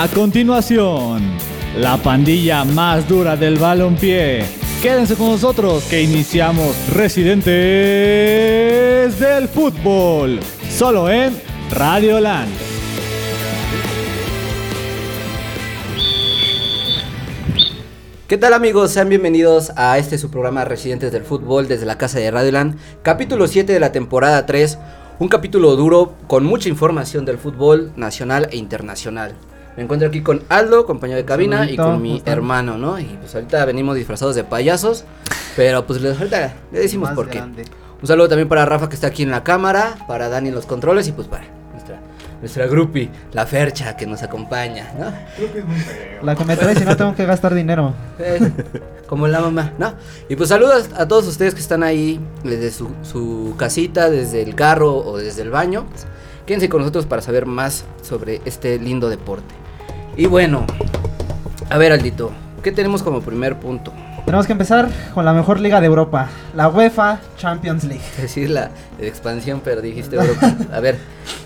A continuación, la pandilla más dura del balompié. Quédense con nosotros que iniciamos Residentes del Fútbol, solo en Radio Land. ¿Qué tal amigos? Sean bienvenidos a este su programa Residentes del Fútbol desde la casa de Radioland, capítulo 7 de la temporada 3, un capítulo duro con mucha información del fútbol nacional e internacional. Me encuentro aquí con Aldo, compañero de cabina, y con mi hermano, ¿no? Y pues ahorita venimos disfrazados de payasos, pero pues les, ahorita le decimos por qué. Un saludo también para Rafa que está aquí en la cámara, para Dani en los controles y pues para nuestra, nuestra groupie, la Fercha que nos acompaña, ¿no? La que me trae si no tengo que gastar dinero. Eh, como la mamá, ¿no? Y pues saludos a todos ustedes que están ahí desde su, su casita, desde el carro o desde el baño. Quédense con nosotros para saber más sobre este lindo deporte. Y bueno, a ver Aldito, ¿qué tenemos como primer punto? Tenemos que empezar con la mejor liga de Europa, la UEFA Champions League. Es decir, la expansión, pero dijiste Europa. A ver,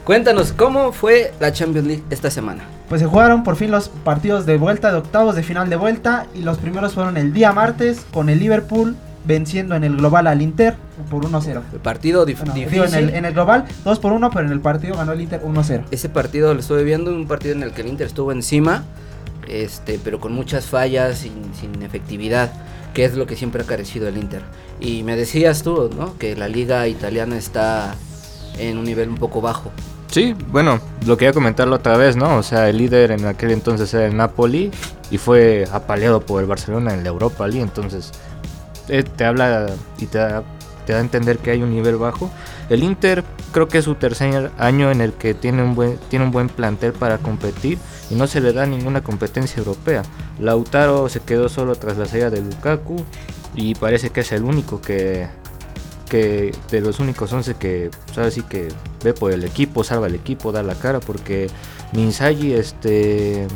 cuéntanos, ¿cómo fue la Champions League esta semana? Pues se jugaron por fin los partidos de vuelta, de octavos, de final de vuelta, y los primeros fueron el día martes con el Liverpool venciendo en el global al Inter por 1-0. El partido dif Bueno, difícil. digo, en, el, en el global 2 por 1, pero en el partido ganó el Inter 1-0. Ese partido lo estuve viendo, un partido en el que el Inter estuvo encima, este, pero con muchas fallas, sin, sin efectividad, que es lo que siempre ha carecido el Inter. Y me decías tú, ¿no? Que la liga italiana está en un nivel un poco bajo. Sí, bueno, lo quería comentarlo otra vez, ¿no? O sea, el líder en aquel entonces era el Napoli y fue apaleado por el Barcelona en la Europa League, entonces te habla y te da, a entender que hay un nivel bajo. El Inter creo que es su tercer año en el que tiene un buen, tiene un buen plantel para competir y no se le da ninguna competencia europea. Lautaro se quedó solo tras la salida de Lukaku y parece que es el único que, que de los únicos 11 que sabes sí que ve por el equipo, salva el equipo, da la cara porque Minzaghi este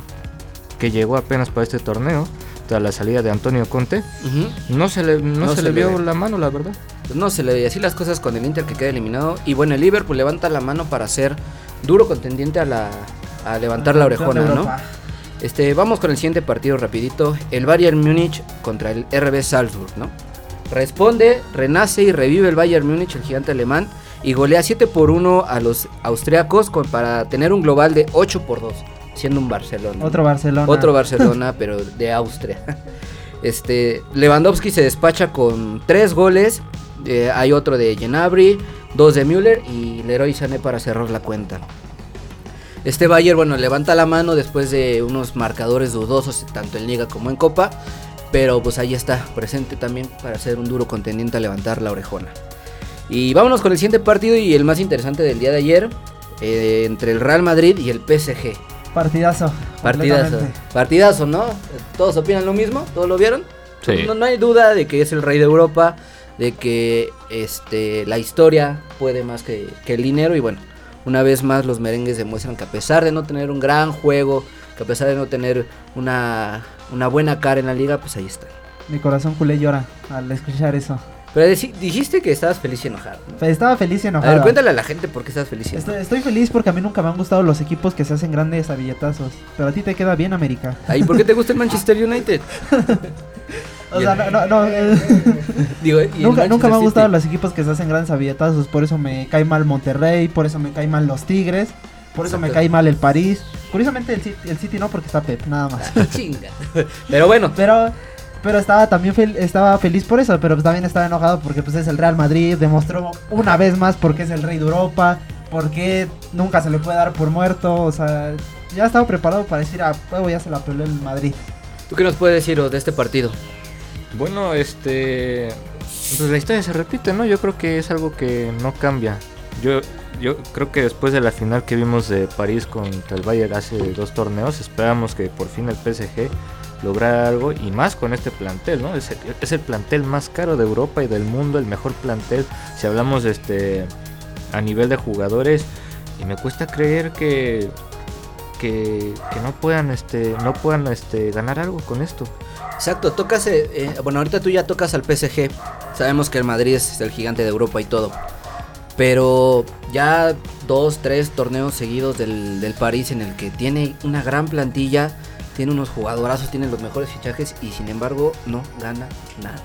que llegó apenas para este torneo la salida de Antonio Conte no se le no, No se, se le vio ve. la mano la verdad no se le ve así las cosas con el Inter que queda eliminado. Y bueno, el Liverpool levanta la mano para ser duro contendiente a, la, a levantar la orejona, ¿no? Este, vamos con el siguiente partido rapidito. El Bayern Múnich contra el RB Salzburg, ¿no? Responde, renace y revive el Bayern Múnich, el gigante alemán, y golea 7 por 1 a los austriacos con- para tener un global de 8 por 2, siendo un Barcelona. Otro Barcelona. Otro Barcelona, pero de Austria. Este, Lewandowski se despacha con 3 goles. eh, hay otro de Genabri, dos de Müller y Leroy Sané para cerrar la cuenta. Este Bayern, bueno, levanta la mano después de unos marcadores dudosos, tanto en Liga como en Copa. Pero pues ahí está, presente también para ser un duro contendiente a levantar la orejona. Y vámonos con el siguiente partido y el más interesante del día de ayer. eh, entre el Real Madrid y el PSG. Partidazo. Partidazo. Partidazo, ¿no? ¿Todos opinan lo mismo? ¿Todos lo vieron? Sí. No, no hay duda de que es el rey de Europa, de que este, la historia puede más que, que el dinero. Y bueno, una vez más los merengues demuestran que a pesar de no tener un gran juego, que a pesar de no tener una, una buena cara en la liga, pues ahí están. Mi corazón culé llora al escuchar eso. Pero dijiste que estabas feliz y enojado. ¿no? Estaba feliz y A enojado. ver, cuéntale a la gente por qué estás feliz y Estoy, enojado. estoy feliz porque a mí nunca me han gustado los equipos que se hacen grandes a billetazos. Pero a ti te queda bien América. Ay, ¿por qué te gusta el Manchester United? O sea, no, no, no, eh, Digo, ¿y nunca, nunca me han gustado los equipos que se hacen grandes a billetazos. Por eso me cae mal Monterrey, por eso me cae mal los Tigres, por eso me cae mal el París. Curiosamente el City, el City no porque está Pep, nada más. Chinga. Pero bueno, Pero pero estaba también fel- estaba feliz por eso, pero pues también estaba enojado porque pues es el Real Madrid, demostró una vez más por qué es el rey de Europa, por qué nunca se le puede dar por muerto, o sea, ya estaba preparado para decir, a huevo ya se la peló el Madrid. ¿tú qué nos puedes decir de este partido? bueno este pues la historia se repite no yo creo que es algo que no cambia yo yo creo que después de la final que vimos de París contra el Bayern hace dos torneos esperamos que por fin el PSG lograra algo y más con este plantel, ¿no? Es el, plantel más caro de Europa y del mundo, el mejor plantel si hablamos este a nivel de jugadores y me cuesta creer que que, que no puedan este no puedan este ganar algo con esto. Exacto, tocas, eh, eh, bueno, ahorita tú ya tocas al PSG. Sabemos que el Madrid es el gigante de Europa y todo. Pero ya dos, tres torneos seguidos del, del París en el que tiene una gran plantilla, tiene unos jugadorazos, tiene los mejores fichajes y sin embargo no gana nada.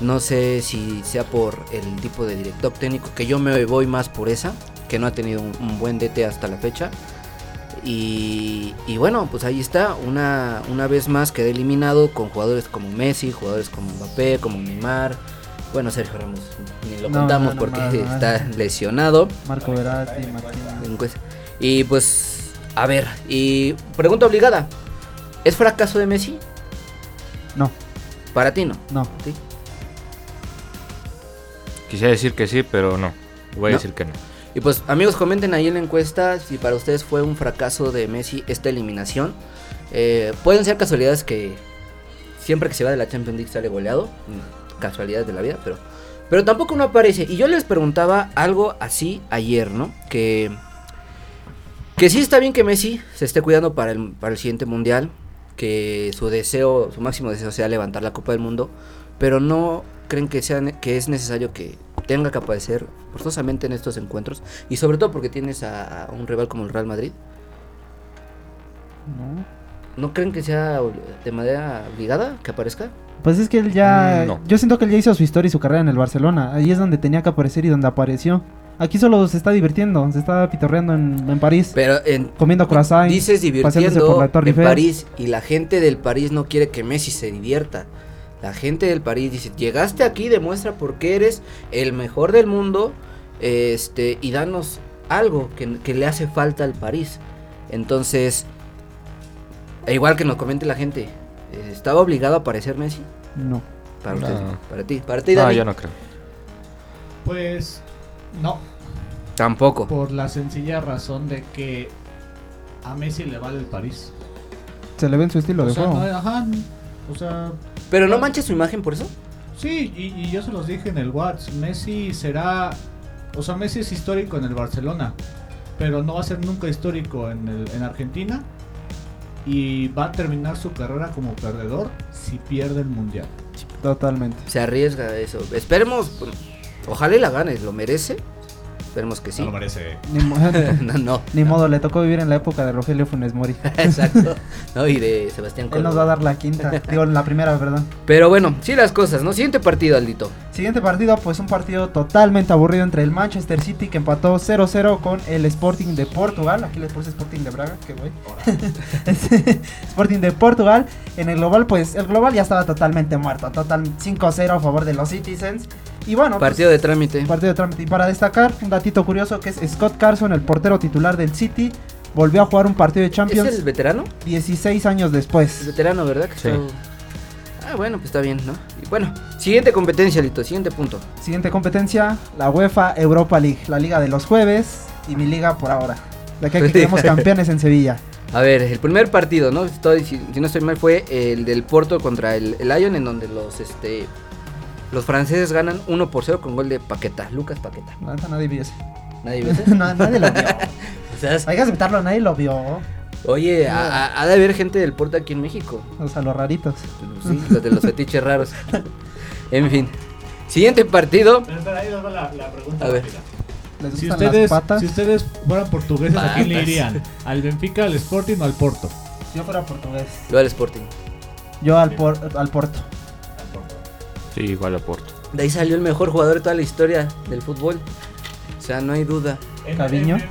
No sé si sea por el tipo de director técnico, que yo me voy más por esa, que no ha tenido un, un buen DT hasta la fecha. Y, y bueno, pues ahí está, una, una vez más quedé eliminado con jugadores como Messi, jugadores como Mbappé, como Neymar. Bueno, Sergio Ramos, ni lo No, contamos no, no, porque está lesionado. Marco Verratti, Martín. Y pues, a ver, y pregunta obligada. ¿Es fracaso de Messi? No, Para ti no. no. ¿Sí? Quisiera decir que sí, pero no. Voy ¿No? a decir que no. Y pues, amigos, comenten ahí en la encuesta si para ustedes fue un fracaso de Messi esta eliminación. Eh, pueden ser casualidades que siempre que se va de la Champions League sale goleado. mm, Casualidades de la vida, pero, pero tampoco no aparece. Y yo les preguntaba algo así ayer, ¿no? Que, que sí está bien que Messi se esté cuidando para el, para el siguiente mundial. Que su deseo, su máximo deseo sea levantar la Copa del Mundo. Pero no creen que, sea, que es necesario que tenga que aparecer forzosamente en estos encuentros. Y sobre todo porque tienes a, a un rival como el Real Madrid. No. ¿No creen que sea de manera obligada que aparezca? Pues es que él ya. Mm, no. Yo siento que él ya hizo su historia y su carrera en el Barcelona. Ahí es donde tenía que aparecer y donde apareció. Aquí solo se está divirtiendo, se está pitorreando en, en París, Pero en, comiendo croissant. dices paseándose divirtiendo por la Torre en Eiffel. París y la gente del París no quiere que Messi se divierta. La gente del París dice, llegaste aquí, demuestra por qué eres el mejor del mundo este, y danos algo que, que le hace falta al París. Entonces, e igual que nos comente la gente, ¿estaba obligado a aparecer Messi? No. Para No. usted, para ti, para ti, No, Dani. yo no creo. Pues no, Tampoco. por la sencilla razón de que a Messi le vale el París. Se le ve en su estilo O de sea, juego. no, ajá, o sea, Pero no manches su imagen por eso. sí, y, y yo se los dije en el WhatsApp, Messi será, o sea, Messi es histórico en el Barcelona, pero no va a ser nunca histórico en, el- en Argentina y va a terminar su carrera como perdedor si pierde el mundial. Totalmente. Se arriesga a eso. Esperemos, ojalá y la gane, lo merece. Esperemos que sí. No lo merece. Ni, mo- No, no. ni modo, le tocó vivir en la época de Rogelio Funes Mori. Exacto. No, y de Sebastián Él nos va a Córdoba. dar la quinta. Digo, la primera, perdón. Pero bueno, sí las cosas, ¿no? Siguiente partido, Aldito. Siguiente partido, pues un partido totalmente aburrido entre el Manchester City que empató 0-0 con el Sporting de Portugal. Aquí les puse Sporting de Braga, que güey. Sporting de Portugal. En el global, pues el global ya estaba totalmente muerto. Total 5-0 a favor de los Citizens. Y bueno, pues, Partido de trámite. partido de trámite. Y para destacar, un datito curioso que es Scott Carson, el portero titular del City, volvió a jugar un partido de ¿Es Champions el veterano? 16 años Es después. veterano, ¿verdad? Que Sí. está- Ah, bueno, pues está bien, ¿no? Y bueno, siguiente competencia, Aldito. Siguiente punto. Siguiente competencia, la UEFA Europa League, la liga de los jueves y mi liga por ahora. De aquí a que quedemos campeones en Sevilla. A ver, el primer partido, ¿no? Estoy, si, si no estoy mal, fue el del Porto contra el, el Lyon, en donde los este los franceses ganan 1 por 0 con gol de Paqueta, Lucas Paqueta. La neta nadie vio ese. Nadie ve ese? Na- nadie lo vio. O sea, es- Hay que aceptarlo, nadie lo vio. Oye, ha, ha- ha de haber gente del Porto aquí en México. O sea, los raritos. Sí, los de los fetiches raros. En fin. Siguiente partido. Pero espera, ahí nos va la, la pregunta A ver. Les Si ustedes, las patas. si ustedes fueran portugueses, ¿a quién le Patas. irían? ¿Al Benfica, al Sporting o al Porto? Si yo fuera portugués. Yo al Sporting. Yo al, por-. Al Porto. Sí, igual a Porto. De ahí salió el mejor jugador de toda la historia del fútbol. O sea, no hay duda. Caviño, ¿eh?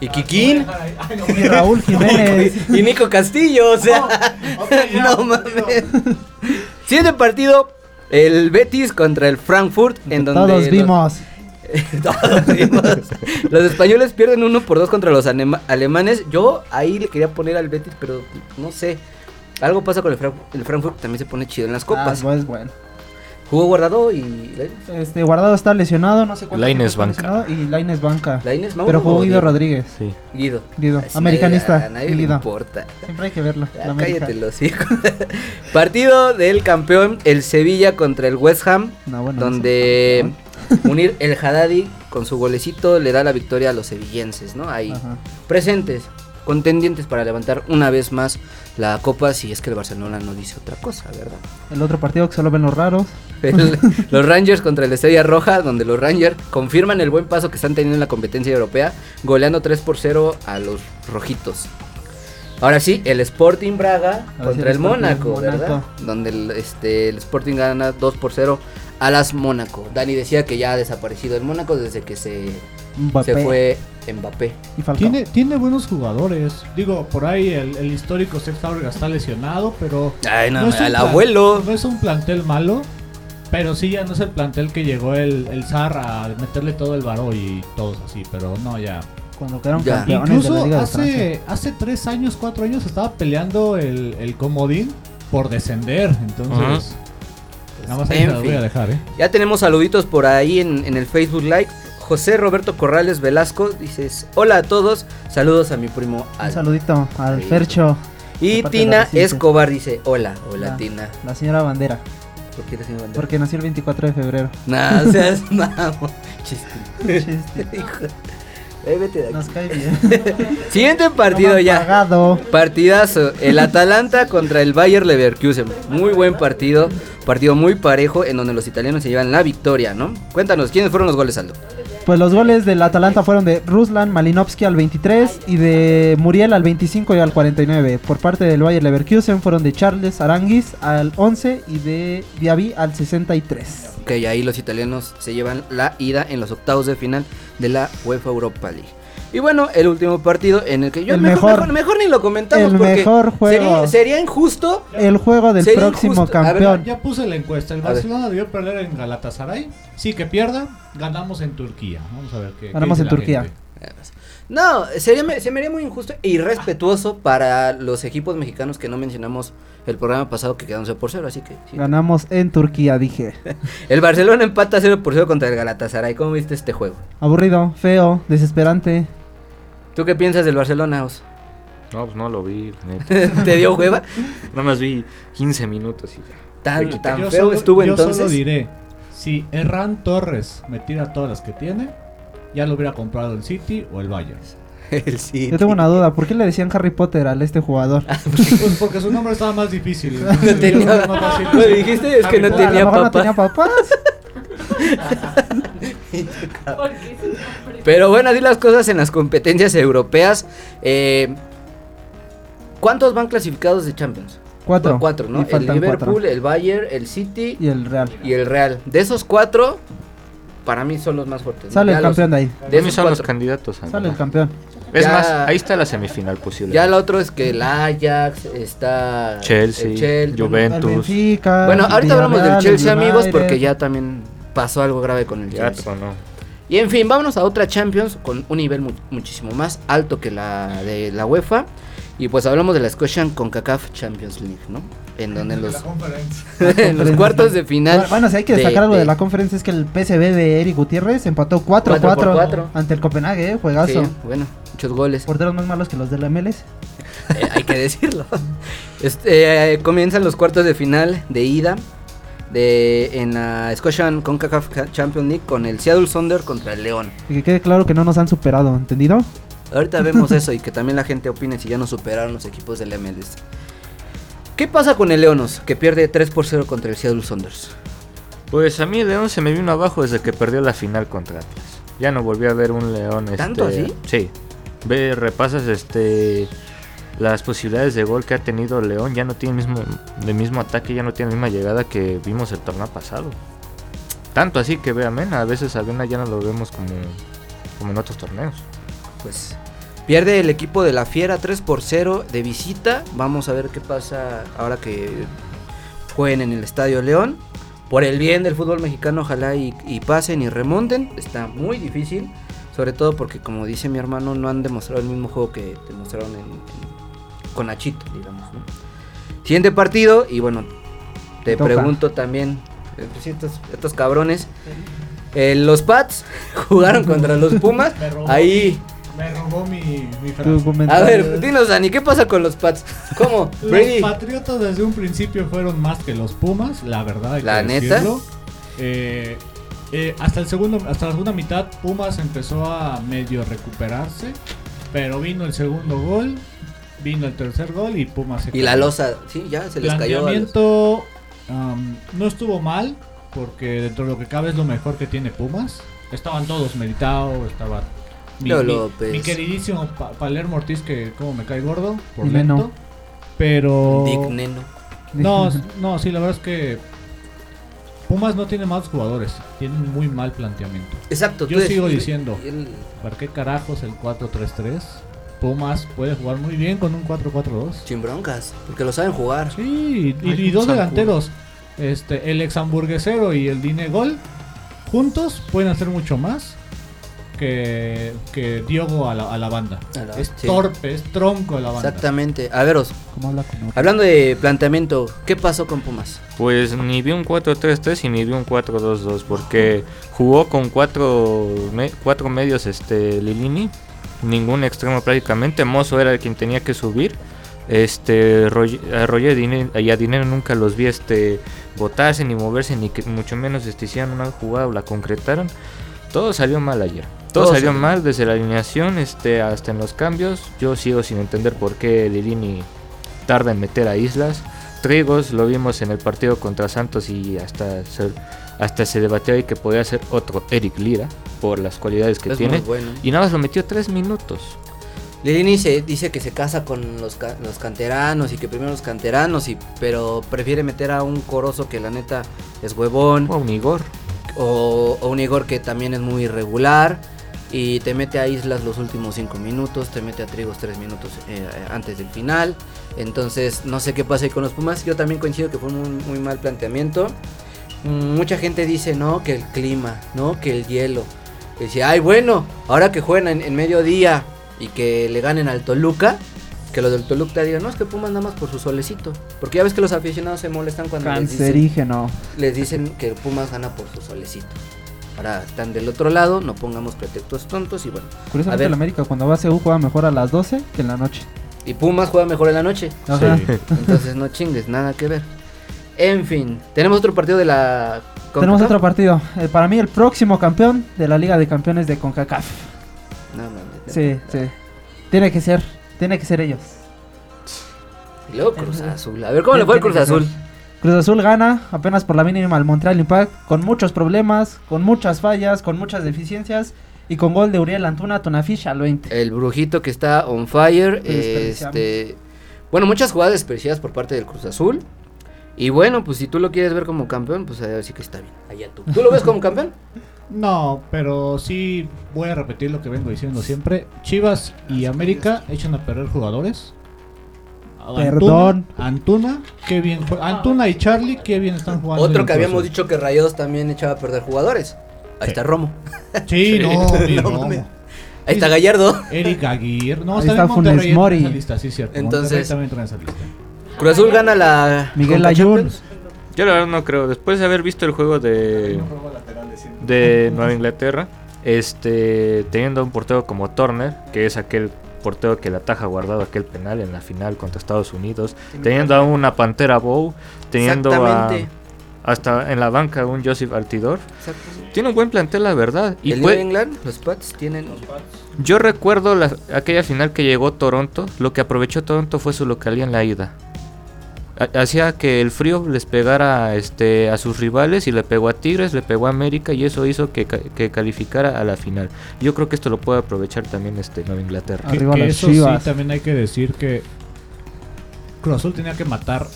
¿Y Ah, Kikín? te voy a dejar ahí. Ay, no, Y Raúl Jiménez. Y Nico Castillo, o sea. ya, no mames. partido. Siguiente partido. El Betis contra el Frankfurt. En donde Todos los- vimos. Todos vimos. Los españoles pierden uno por dos contra los alemanes. Yo ahí le quería poner al Betis, pero no sé. Algo pasa con el, Frank- el Frankfurt, también se pone chido en las Ah, copas. pues bueno. Jugó guardado y. Este Guardado está lesionado, no sé cuánto. Está banca. Y Laines banca. Lainez, Mauro Pero jugó Guido? Rodríguez. Sí. Guido. Guido, Así americanista. nadie- A nadie le importa. Siempre hay que verlo. América. cállate los hijos. Partido del campeón, el Sevilla contra el West Ham. No, bueno, donde Unir el Haddadi con su golecito le da la victoria a los sevillenses, ¿no? Ahí Ajá. presentes. Contendientes para levantar una vez más la copa si es que el Barcelona no dice otra cosa, ¿verdad? El otro partido que solo ven los raros. El- los Rangers contra el Estrella Roja, donde los Rangers confirman el buen paso que están teniendo en la competencia europea, goleando 3 por 0 a los rojitos. Ahora sí, el Sporting Braga Ahora sí, contra el Mónaco, ¿verdad? Donde el, este, el Sporting gana 2 por 0 a las Mónaco. Dani decía que ya ha desaparecido el Mónaco desde que se, Mbappé se fue Mbappé. y. Tiene, tiene buenos jugadores. Digo, por ahí el, el histórico Seth está lesionado, pero Ay, no, es un el plan- abuelo. No es un plantel malo, pero sí ya no es el plantel que llegó el, el Zar a meterle todo el varo y todos así, pero no, ya. Cuando quedaron Ya. campeones de la Incluso de hace, hace tres años, cuatro años estaba peleando el, el comodín por descender, entonces... Nada más ahí En voy a dejar, ¿eh? Ya tenemos saluditos por ahí en, en el Facebook Live. José Roberto Corrales Velasco dices, hola a todos, saludos a mi primo Un Al. saludito al Sí. Fercho, Y Tina la. Escobar dice, hola, hola. Tina. la señora Bandera. ¿Por qué eres mi bandera? Porque nació el 24 de febrero. No, seas mamón. Chiste. Chiste. Hijo. Eh, vete de aquí. Nos cae bien. Siguiente partido No ya. pagado. Partidazo. El Atalanta contra el Bayer Leverkusen. Muy buen partido. Partido muy parejo en donde los italianos se llevan la victoria, ¿no? Cuéntanos, ¿quiénes fueron los goles, Aldo? Pues los goles del Atalanta fueron de Ruslan Malinovsky al 23 y de Muriel al 25 y al 49. Por parte del Bayer Leverkusen fueron de Charles Aranguis al 11 y de Diaby al 63. Ok, ahí los italianos se llevan la ida en los octavos de final de la UEFA Europa League. Y bueno, el último partido en el que yo El mejor, mejor. mejor, mejor ni lo comentamos El porque mejor juego. Sería, sería injusto. El juego del próximo injusto. A ver, campeón. Ya puse la encuesta. El. Barcelona debió perder en Galatasaray. Sí, que pierda. Ganamos en Turquía. Vamos a ver qué. Ganamos en la Turquía. gente. No, sería, se me haría muy injusto e irrespetuoso para los equipos mexicanos que no mencionamos el programa pasado que quedaron 0 por 0, así que sí. Ganamos en Turquía, dije. El Barcelona empata 0 por 0 contra el Galatasaray. ¿Cómo viste este juego? Aburrido, feo, desesperante. ¿Tú qué piensas del Barcelona, Os? No, pues no lo vi. neta. ¿Te dio hueva? Nada más vi 15 minutos y ya. Tan, Yo tan Yo feo solo- estuvo yo entonces. solo diré: si Herrán Torres me tira todas las que tiene, ya lo hubiera comprado el City o el Bayern. El City. Yo tengo una duda, ¿por qué le decían Harry Potter al este jugador? Pues porque su nombre estaba más difícil. No tenía. Más fácil. Lo dijiste, es que no Harry A lo tenía mejor no tenía papás. Pero bueno, así las cosas en las competencias europeas. Eh, ¿Cuántos van clasificados de Champions? Cuatro. Cuatro, ¿no? El Liverpool, cuatro. el Bayern, el City Y el Real. y el Real. De esos cuatro, para mí son los más fuertes. Sale Ya el los- campeón de ahí. De esos son los candidatos. Sale el campeón. Es Ya- más, ahí está la semifinal posible. Ya el otro es que el Ajax, está Chelsea, el Chelsea. Juventus. El Benfica. Bueno, ahorita hablamos del Chelsea, el amigos, porque ya también pasó algo grave con el Ya Chelsea. tronó. Y en fin, vámonos a otra Champions con un nivel mu- muchísimo más alto que la de la UEFA. Y pues hablamos de la Scotian CONCACAF Champions League, ¿no? En donde en los, en los cuartos de final. Bueno, si hay que destacar algo de, la conferencia es que el PSV de Eric Gutiérrez empató 4-4 Cuatro por cuatro. ante el Copenhague, eh, juegazo. Sí, bueno, muchos goles. Porteros más malos que los de la MLS. Eh, hay que decirlo. Este, eh, comienzan los cuartos de final de ida de en la Scotian CONCACAF Ca- Champions League con el Seattle Sonder contra el León. Y que quede claro que no nos han superado, ¿entendido? Ahorita vemos eso y que también la gente opine si ya nos superaron los equipos del MLS. ¿Qué pasa con el Leonos que pierde 3 por 0 contra el Seattle Sounders? Pues a mí el León se me vino abajo desde que perdió la final contra Atlas. Ya no volví a ver un León. ¿Tanto este, así? Sí. Ve, repasas este las posibilidades de gol que ha tenido León. Ya no tiene el mismo, el mismo ataque, ya no tiene la misma llegada que vimos el torneo pasado. Tanto así que ve a Mena. A veces a Mena ya no lo vemos como, como en otros torneos. Pues pierde el equipo de la Fiera 3 por 0 de visita. Vamos a ver qué pasa ahora que jueguen en el Estadio León. Por el bien del fútbol mexicano, ojalá y, pasen y remonten. Está muy difícil. Sobre todo porque, como dice mi hermano, no han demostrado el mismo juego que demostraron en, en- con Nachito, digamos. ¿no? Siguiente partido, y bueno, te Toca. pregunto también, eh, pues, estos, estos cabrones, eh, los Pats jugaron contra los Pumas. Me robó. Ahí, Me robó mi, mi frase. a ver, dinos, Dani, ¿qué pasa con los Pats? ¿Cómo? Los Brady. Patriotas desde un principio fueron más que los Pumas, la verdad. Hay ¿La que neta? decirlo. Eh, eh, hasta el segundo, hasta la segunda mitad, Pumas empezó a medio recuperarse. Pero vino el segundo gol, vino el tercer gol y Pumas se Y la losa, sí, ya se les cayó. los- Planteamiento am, no estuvo mal, porque dentro de lo que cabe es lo mejor que tiene Pumas. Estaban todos meditados, estaba mi, Leo mi- López. mi queridísimo Pa- Palermo Ortiz, que como me cae gordo, por lento. Pero... Dick Neno. No, no, sí, la verdad es que Pumas no tiene malos jugadores, tiene un muy mal planteamiento. Exacto. Yo tú sigo diciendo. el- ¿Para qué carajos el 4-3-3? Pumas puede jugar muy bien con un 4-4-2. Sin broncas, porque lo saben jugar. Sí, y, dos delanteros, este, el ex hamburguesero y el Dine Gol, juntos pueden hacer mucho más que, que Diogo a la, a la banda. A la- es sí. torpe, es tronco a la banda. Exactamente. A veros, ¿Cómo habla con otro? hablando de planteamiento, ¿qué pasó con Pumas? Pues ni vi un 4-3-3 y ni vi un 4-2-2 porque jugó con cuatro, me- cuatro medios este Lilini, ningún extremo prácticamente, Mozo era el quien tenía que subir. Este a Roger y a Dinero nunca los vi este botarse ni moverse ni que mucho menos este, hicieran una jugada o la concretaron. Todo salió mal ayer. Todo, Todo salió mal desde la alineación este hasta en los cambios. Yo sigo sin entender por qué Lilini tarda en meter a Islas. Trigos lo vimos en el partido contra Santos y hasta se, hasta se debatió ahí que podía ser otro Eric Lira por las cualidades que es tiene. muy bueno. Y nada más lo metió tres minutos. Lilini se dice que se casa con los, los canteranos y que primero los canteranos, y, pero prefiere meter a un corozo que la neta es huevón. Oh, un Igor. o, o un Igor que también es muy irregular y te mete a Islas los últimos 5 minutos, te mete a Trigos 3 minutos eh, antes del final. Entonces, no sé qué pasa ahí con los Pumas. Yo también coincido que fue un muy mal planteamiento. Mm, Mucha gente dice, no, que el clima, no, que el hielo. Que dice, ay, bueno, ahora que juegan en, en mediodía y que le ganen al Toluca, que los del Toluca digan, no, es que Pumas nada más por su solecito. Porque ya ves que los aficionados se molestan cuando les dicen, les dicen que Pumas gana por su solecito. Ahora están del otro lado, no pongamos pretextos tontos y bueno. Curiosamente el América cuando va a CU juega mejor a las 12 que en la noche. Y Pumas juega mejor en la noche. Ajá. Sí. Entonces no chingues, nada que ver. En fin, tenemos otro partido de la... Tenemos otro partido. Eh, para mí el próximo campeón de la Liga de Campeones de CONCACAF. No, mames, Sí, sí. Tiene que ser. Tiene que ser ellos. Y luego Cruz Azul. A ver, ¿cómo le fue al Cruz Azul? Cruz Azul gana apenas por la mínima al Montreal Impact con muchos problemas, con muchas fallas, con muchas deficiencias y con gol de Uriel Antuna Tonafish al 20. El brujito que está on fire. Este... Bueno, muchas jugadas desperdiciadas por parte del Cruz Azul. Y bueno, pues si tú lo quieres ver como campeón, pues a ver sí que está bien. Allá tú. ¿Tú lo ves como campeón? No, pero sí voy a repetir lo que vengo diciendo siempre. Chivas y América echan a perder jugadores. Perdón. Antuna, Antuna, qué bien Antuna y Charlie, qué bien están jugando. Otro que habíamos dicho que Rayados también echaba a perder jugadores. Ahí Sí. está Romo. Sí, no, Romo. Ahí está Gallardo. Eric Aguirre. No, Ahí está, está Monterrey Funes entra en Mori. esa lista, sí, cierto. Entonces- Monterrey también entra en esa lista. Cruz Azul gana la. Miguel Ayun. Yo la verdad no creo. Después de haber visto el juego de, de Nueva Inglaterra, este, teniendo un portero como Turner, que es aquel portero que la ataja guardado aquel penal en la final contra Estados Unidos, teniendo a una Pantera Bow, teniendo a, hasta en la banca un Joseph Altidor. Tiene un buen plantel, la verdad. Y el fue- New England, los Pats tienen. yo recuerdo la- aquella final que llegó Toronto. Lo que aprovechó Toronto fue su localía en la ida. Ha- Hacía que el frío les pegara este, a sus rivales y le pegó a Tigres, le pegó a América y eso hizo que, que calificara a la final. Yo creo que esto lo puede aprovechar también este Nueva Inglaterra. Que, Arriba que las eso Chivas. sí, también hay que decir que Cruz Azul tenía que matar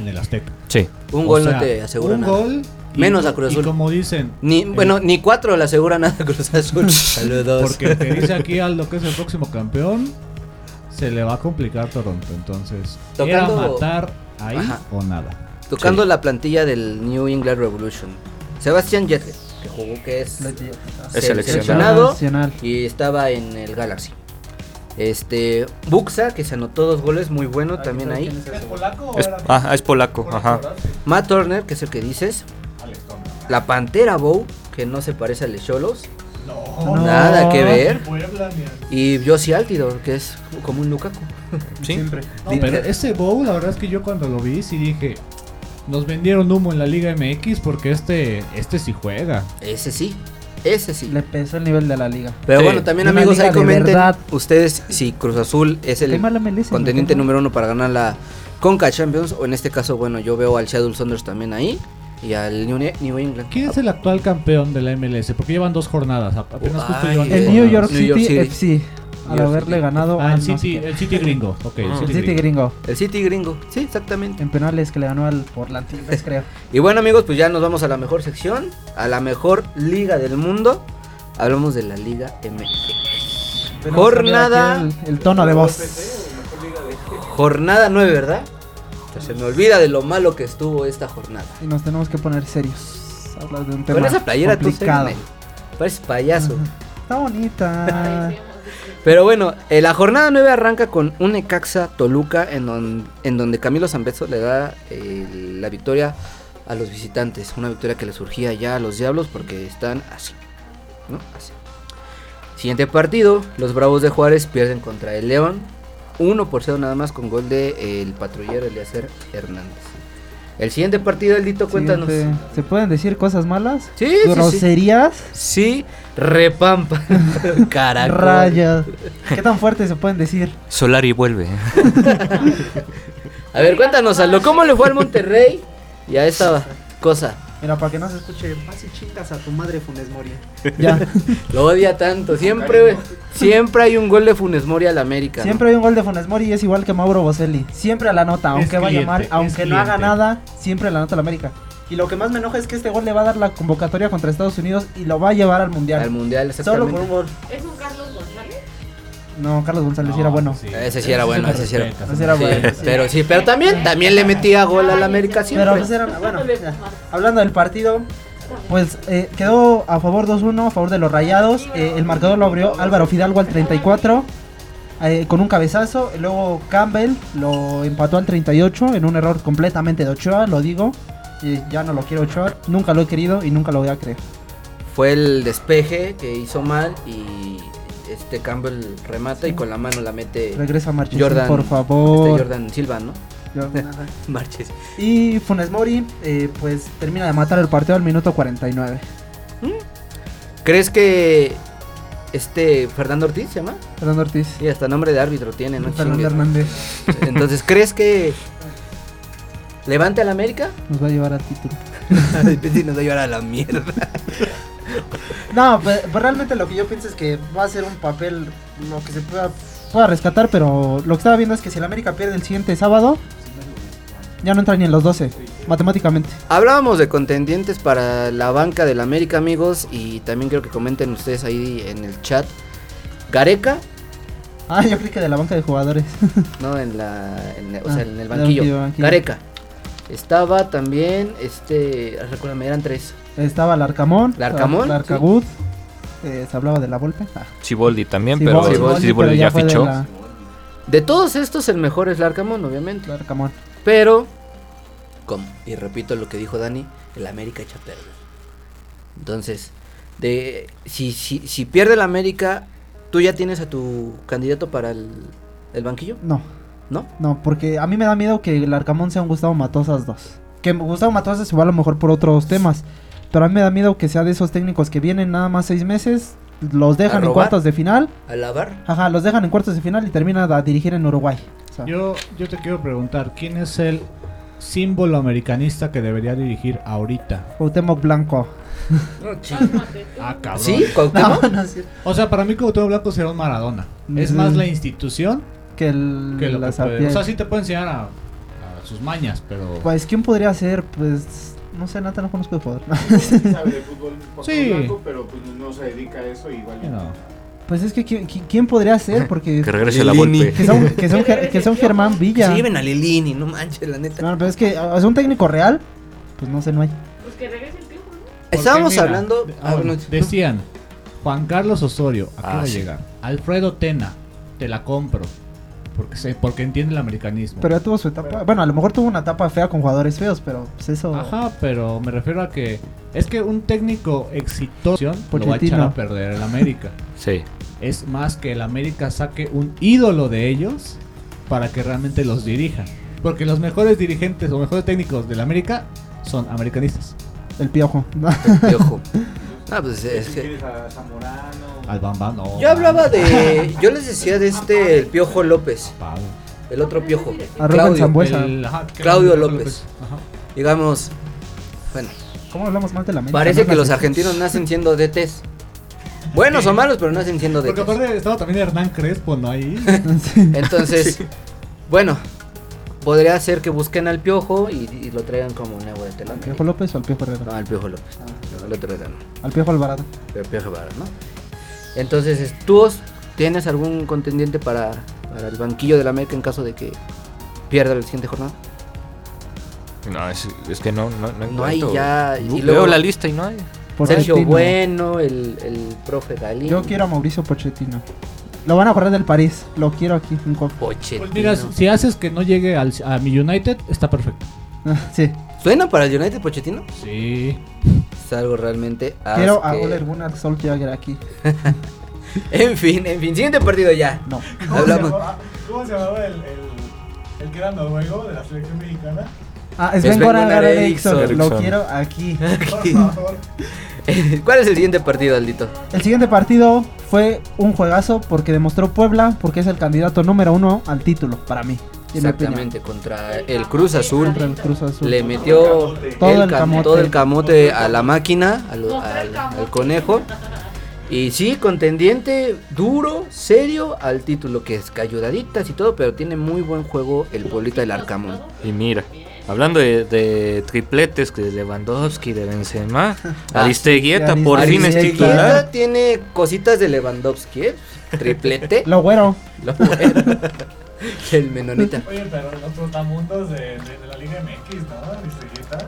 en el Azteca. Sí. Un O gol sea, no te asegura un nada. gol y- Menos a Cruz Y Azul. como dicen, Ni, bueno, ni cuatro le asegura nada a Cruz Azul. Saludos. porque te dice aquí Aldo que es el próximo campeón, se le va a complicar Toronto. Entonces, era Tocando- matar ahí Ajá. o nada. Tocando Sí. la plantilla del New England Revolution. Sebastián Jetler, que jugó que es, Es se- seleccionado. Y estaba en el Galaxy. Este, Buxa, que se anotó dos goles muy bueno también ahí. Es, ah, es polaco. Ajá. Matt Turner, que es el que dices. La Pantera Bow, que no se parece al de Cholos. No, Nada que ver. Puebla. Y Josie Altidor, que es como un Lukaku. Sí. No, pero ese bowl, la verdad es que yo cuando lo vi sí dije, nos vendieron humo en la Liga MX porque este este sí juega. Ese sí. Ese sí. Le pesó el nivel de la liga. Pero Sí. bueno, también Una amigos, ahí comenten verdad. ustedes si Cruz Azul es el MLS, contendiente ¿no? número uno para ganar la Conca Champions. O en este caso, bueno, yo veo al Seattle Saunders también ahí. Y al New, New England. ¿Quién es el actual campeón de la MLS? Porque llevan dos jornadas. ap- Apenas justo Ay, llevan El New jornadas. York New City, York City. FC. Al haberle ganado Ah, al el no sé City, el City gringo. El Ah. El City City gringo. gringo. El City gringo. Sí, exactamente. En penales que le ganó al Portland Timbers, creo. Y bueno, amigos, pues ya nos vamos a la mejor sección. A la mejor liga del mundo. Hablamos de la Liga MX. Jornada- El, el tono de voz. Jornada 9, ¿verdad? Sea, se me olvida de lo malo que estuvo esta jornada. Y nos tenemos que poner serios. Hablar de un tema Con esa playera tú complicado. serio, Pareces payaso. Está bonita. Pero bueno, eh, la jornada 9 arranca con un Necaxa Toluca en, don- en donde Camilo Zambeso le da eh, la victoria a los visitantes. Una victoria que le surgía ya a los Diablos porque están así. ¿no? Así. Siguiente partido, los Bravos de Juárez pierden contra el León. 1 por 0 nada más con gol de eh, el patrullero Eliezer Hernández. El siguiente partido, Eldito, cuéntanos. Siguiente. ¿Se pueden decir cosas malas? Sí, sí, sí. ¿Groserías? Sí, repampa. Caracol. Rayas. ¿Qué tan fuerte se pueden decir? Solari vuelve. A ver, cuéntanos, Aldo, ¿cómo le fue al Monterrey y a esta cosa? Mira, para que no se escuche, vas y chingas a tu madre Funes Mori. Ya. Lo odia tanto, siempre, siempre hay un gol de Funes Mori al América. ¿no? Siempre hay un gol de Funes Mori y es igual que Mauro Boselli. Siempre a la nota, aunque vaya cliente, mal, aunque no haga nada, siempre a la nota al América. Y lo que más me enoja es que este gol le va a dar la convocatoria contra Estados Unidos y lo va a llevar al Mundial. al mundial, Solo exactamente. por un gol. ¿Es un Carlos González? No, Carlos González sí era bueno. Ese sí era bueno, ese sí era- Ese era Sí, bueno, sí. Pero sí, pero también, también le metía gol al América siempre. Pero pues era, bueno, ya. hablando del partido, pues eh, quedó a favor 2-1, a favor de los Rayados. Eh, el marcador lo abrió Álvaro Fidalgo al 34 eh, con un cabezazo. Y luego Campbell lo empató al 38 en un error completamente de Ochoa, lo digo. Y ya no lo quiero Ochoa, nunca lo he querido y nunca lo voy a creer. Fue el despeje que hizo mal y este Campbell remata y con la mano la mete Regresa Marchesín, Jordan, por favor. este Jordan Silva, ¿no? Jordan. Marches. y Funes Mori, eh, pues termina de matar el partido al minuto 49. ¿Crees que este Fernando Ortiz se llama? Fernando Ortiz. Sí, hasta nombre de árbitro tiene, ¿no? Fernando. Hernández Entonces, ¿crees que levante al América? nos va a llevar al título. Depende si nos va a llevar a la mierda. No, pues, pues realmente lo que yo pienso es que va a ser un papel lo que se pueda, pueda rescatar, pero lo que estaba viendo es que si el América pierde el siguiente sábado, ya no entra ni en los 12, matemáticamente. Hablábamos de contendientes para la banca del América, amigos, y también quiero que comenten ustedes ahí en el chat. Gareca, Ah, yo creí que de la banca de jugadores. no en la, en la- o Ah, sea, en el del banquillo. banquillo, banquillo. Gareca. Estaba también, este, recuérdame, eran tres. Estaba Larcamón, Larcamón, Larcagud, eh, se hablaba de la Volpe. Ah, también, pero pero ya de fichó. la- De todos estos, el mejor es Larcamón, obviamente. Larcamón. Pero, como, y repito lo que dijo Dani, el América echa perder. Entonces, de si, si, si pierde el América, ¿tú ya tienes a tu candidato para el, el banquillo? No, ¿No? no, porque a mí me da miedo que el Arcamón sea un Gustavo Matosas 2. Que Gustavo Matosas se va a lo mejor por otros temas. Pero a mí me da miedo que sea de esos técnicos que vienen nada más seis meses, los dejan en cuartos de final ¿A lavar? Ajá, los dejan en cuartos de final y terminan a dirigir en Uruguay. O sea, Yo, yo te quiero preguntar, ¿quién es el símbolo americanista que debería dirigir ahorita? Cuauhtémoc Blanco. Ah, cabrón. ¿Sí? No, no. O sea, para mí Cuauhtémoc Blanco será un Maradona. Es Mm. más la institución Que el que lo la que puede. Sapiel. O sea, sí te puede enseñar a, a sus mañas, pero... Pues, ¿quién podría ser? Pues, no sé, nada, no conozco de jugador. Sí sabe de fútbol por Sí. blanco, pero pues no se dedica a eso igual. you know. pues es que, ¿quién, quién- podría ser? Porque... Que regrese la golpe. Que son, que son, que son Germán Villa. se lleven a Lilini, no manches, la neta. No, pero es que es un técnico real. Pues no sé, no hay. Pues que regrese el tiempo, ¿no? Estábamos mira, hablando... de- ah, ah, bueno, decían, Juan Carlos Osorio, ¿a qué Ah, va a sí. llegar? Alfredo Tena, te la compro. Porque, sé, porque entiende el americanismo. Pero ya tuvo su etapa. Bueno, a lo mejor tuvo una etapa fea con jugadores feos, pero pues eso. Ajá, pero me refiero a que es que un técnico exitoso lo va a echar a perder el América. Sí. es más que el América saque un ídolo de ellos para que realmente los dirijan. Porque los mejores dirigentes o mejores técnicos del América son americanistas. El piojo. Piojo. Ah, pues es Si que... a Zamorano. Al Bambam, no. Yo hablaba de... Yo les decía de este, el Piojo López. El otro Piojo. Claudio. El- Claudio López. Ajá. Digamos... Bueno, ¿Cómo hablamos mal de la América? parece que los argentinos nacen siendo DTs. Buenos o malos, pero nacen siendo Porque DTs. aparte estaba también Hernán Crespo, ¿no? Ahí. Sí. Entonces, bueno, podría ser que busquen al Piojo y, y lo traigan como nuevo de ¿Al Telán. Piojo López o al Piojo Herrera? No, al Piojo López. No, el otro era no. Al Piojo Alvarado. Pero Piojo Vara, ¿no? Entonces, es- ¿tú tienes algún contendiente para, para el banquillo de la América en caso de que pierda la siguiente jornada? No, es, es que no, no, no No hay ya, y Veo luego- la lista y no hay. Sergio. Bueno, el, el profe Galín. Yo quiero a Mauricio Pochettino. Lo van a correr del París. Lo quiero aquí. Un. Pochettino. Pues mira, si haces que no llegue al, a mi United, está perfecto. Sí. ¿Suena para el United Pochettino? Sí. Es algo realmente Quiero a. Ole Gunnar Solskjaer aquí. En fin, en fin, siguiente partido ya. No. Hablamos. ¿Cómo se llamaba el, el, el que era noruego de la selección mexicana? Ah, es Sven Ben Goran Gunnar Eriksson. Eriksson. Lo quiero aquí. Por favor. ¿Cuál es el siguiente partido, Aldito? El siguiente partido fue un juegazo porque demostró Puebla porque es el candidato número uno al título para mí. Exactamente, contra el Cruz Azul. Contra el Cruz Azul. Le metió Todo el el cam- camote. todo el camote a la máquina, al, al- al conejo. Y sí, contendiente duro, serio al título, que es ayudaditas y todo, pero tiene muy buen juego el Pueblita del Arcamón. Y mira, hablando de, de tripletes que de Lewandowski, de Benzema, Ah, Aristeguieta sí, por fin es Aristeguieta. titular. Aristeguieta tiene cositas de Lewandowski, ¿eh? Triplete. Lo güero. Lo bueno. el menonita. Oye, pero en otros tamundos de, de, de la Liga MX, ¿no? Distriguita.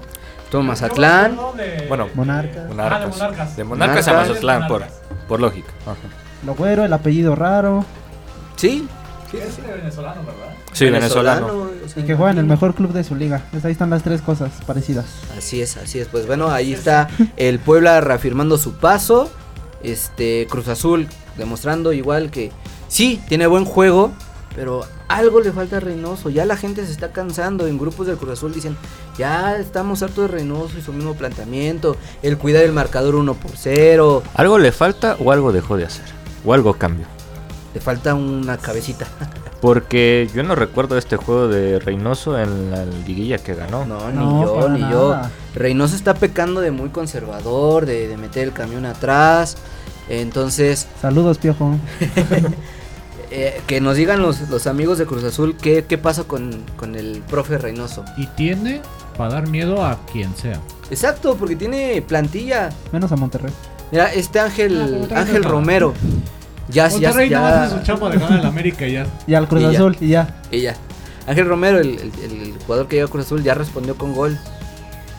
Todo Mazatlán. Bueno, Monarcas. Ah, de Monarcas. Monarcas. De Monarcas a Monarcas. Mazatlán, por, Monarcas. por lógica. Ajá. Lo güero, el apellido raro. Sí. Es de venezolano, ¿verdad? Sí, venezolano. o sea, Y que juega en el mejor club de su liga. Pues ahí están las tres cosas parecidas. Así es, así es. Pues bueno, ahí está el Puebla reafirmando su paso. Este Cruz Azul demostrando igual que sí, tiene buen juego, pero algo le falta a Reynoso. Ya la gente se está cansando. En grupos del Cruz Azul dicen, ya estamos hartos de Reynoso y su mismo planteamiento. El cuidar el marcador 1 por 0. ¿Algo le falta o algo dejó de hacer? ¿O algo cambió? Le falta una cabecita. Porque yo no recuerdo este juego de Reynoso en la liguilla que ganó. No, ni No, yo, ni yo. Reynoso está pecando de muy conservador, de, de meter el camión atrás. Entonces, Saludos, Piojo. Eh, que nos digan los, los amigos de Cruz Azul qué, qué pasa con, con el profe Reynoso. Y tiene para dar miedo a quien sea. Exacto, porque tiene plantilla. Menos a Monterrey. Mira, este Ah, Ángel, Monterrey Ángel. Romero. Ya, Monterrey nada más hace ya, su chamba de ganar el América y ya. Y al Cruz Y ya. Azul, y ya. y ya. Ángel Romero, el, el- el jugador que llega a Cruz Azul, ya respondió con gol.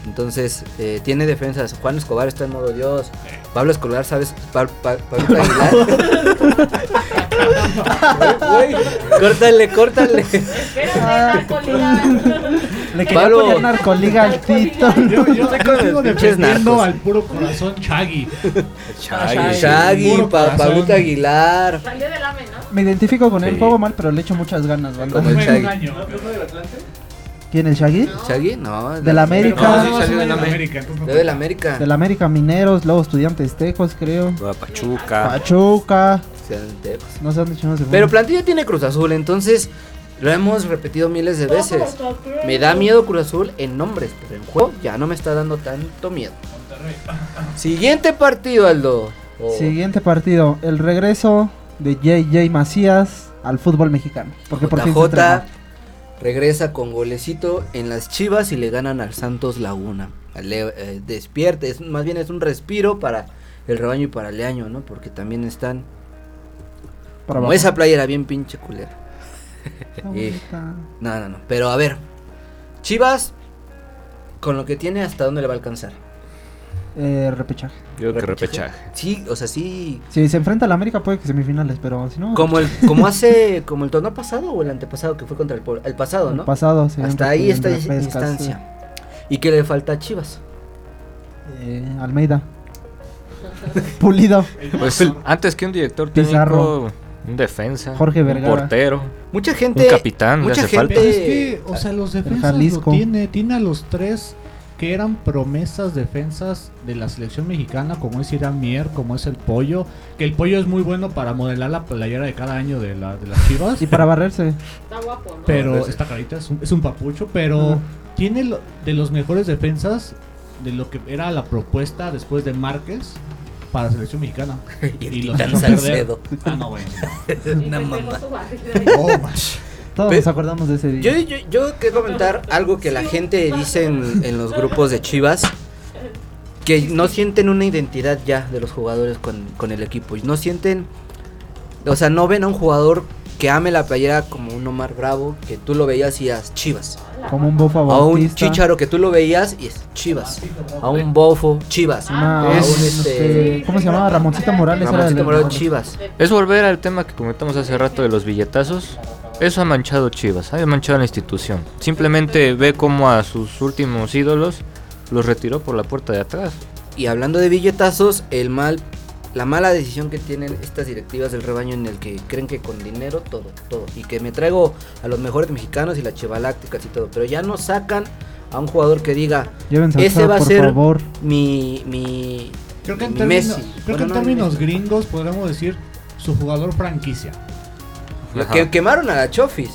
Entonces, eh, tiene defensas. Juan Escobar está en modo Dios. Pablo Escobar, ¿sabes? Pa, pa- Pablo Aguilar. Güey, córtale, córtale. Le quería Pablo. poner narcoliga al Tito. Yo, yo, yo con sigo defendiendo narcos. al puro corazón Chagui. Chagui. Shaggy, Puro pa, corazón. Pablito Aguilar. Salió del AME, ¿no? Me identifico con él. Sí. Juego mal, pero le echo muchas ganas, banda. Como el Fue Shaggy. un año. ¿Quién, el Shaggy? ¿Shaggy? No. Del América. No, No, sí salió del América. Salió del América. Del América Mineros, luego Estudiantes Tecos, creo. Pachuca. Pachuca. Tecos. No. Pero plantilla tiene Cruz Azul, entonces lo hemos repetido miles de veces. Me da miedo Cruz Azul en nombres, pero en juego ya no me está dando tanto miedo. Siguiente partido, Aldo. Oh, Siguiente partido. El regreso de JJ Macías al fútbol mexicano. Porque por fin se regresa con golecito en las Chivas y le ganan al Santos Laguna. Le, eh, despierte, es, más bien es un respiro para el rebaño y para Leaño, ¿no? Porque también están Para como abajo. esa playera bien pinche culera. Y- bonita. No, no, no. Pero a ver. Chivas, con lo que tiene, ¿hasta dónde le va a alcanzar? Eh, repechaje. Yo creo que repechaje. Sí, o sea, sí. Si se enfrenta a la América puede que semifinales, pero si no... Como el, como hace, como el torneo pasado o el antepasado que fue contra el. El pasado, el ¿no? pasado. sí, Hasta ahí está repescas, instancia. ¿Y qué le falta a Chivas? Eh, Almeida. Pulido. Pues antes que un director Pizarro. técnico, un defensa, Jorge un Vergara. portero. Mucha gente. Un capitán, le mucha hace gente. falta. Es que, o sea, los defensas lo tiene, tiene a los tres que eran promesas defensas de la selección mexicana, como es Irán Mier, como es el Pollo, que el Pollo es muy bueno para modelar la playera de cada año de, la, de las Chivas. Y para barrerse. Está guapo, ¿no? Pero esta carita es un, es un papucho, pero tiene lo- de los mejores defensas de lo que era la propuesta después de Márquez para la selección mexicana. Y el Titán perder. Salcedo. Ah, no, bueno. Y Una mamá. barriga. Oh. Todos Pe- nos acordamos de ese día. yo, yo quiero comentar algo que la gente dice en, en los grupos de Chivas. Que no sienten una identidad ya de los jugadores con, con el equipo. Y no sienten. O sea, no ven a un jugador que ame la playera como un Omar Bravo. Que tú lo veías y es Chivas. Como un bofo A un bautista. Chicharo que tú lo veías y es Chivas. A un Bofo, Chivas. Una- a un este. ¿Cómo se llamaba? Ramoncito Morales. era Ramoncito el- Morado, Chivas. Es volver al tema que comentamos hace rato de los billetazos. Eso ha manchado Chivas, ha manchado a la institución. Simplemente ve cómo a sus últimos ídolos los retiró por la puerta de atrás. Y hablando de billetazos, el mal, la mala decisión que tienen estas directivas del rebaño en el que creen que con dinero todo, todo. Y que me traigo a los mejores mexicanos y las chivalácticas y todo. Pero ya no sacan a un jugador que diga, Llévense ese va a ser favor. mi, mi, Creo que en mi términos, Messi. creo que en no, términos gringos podríamos decir su jugador franquicia. Ajá. Que quemaron a la Chofis.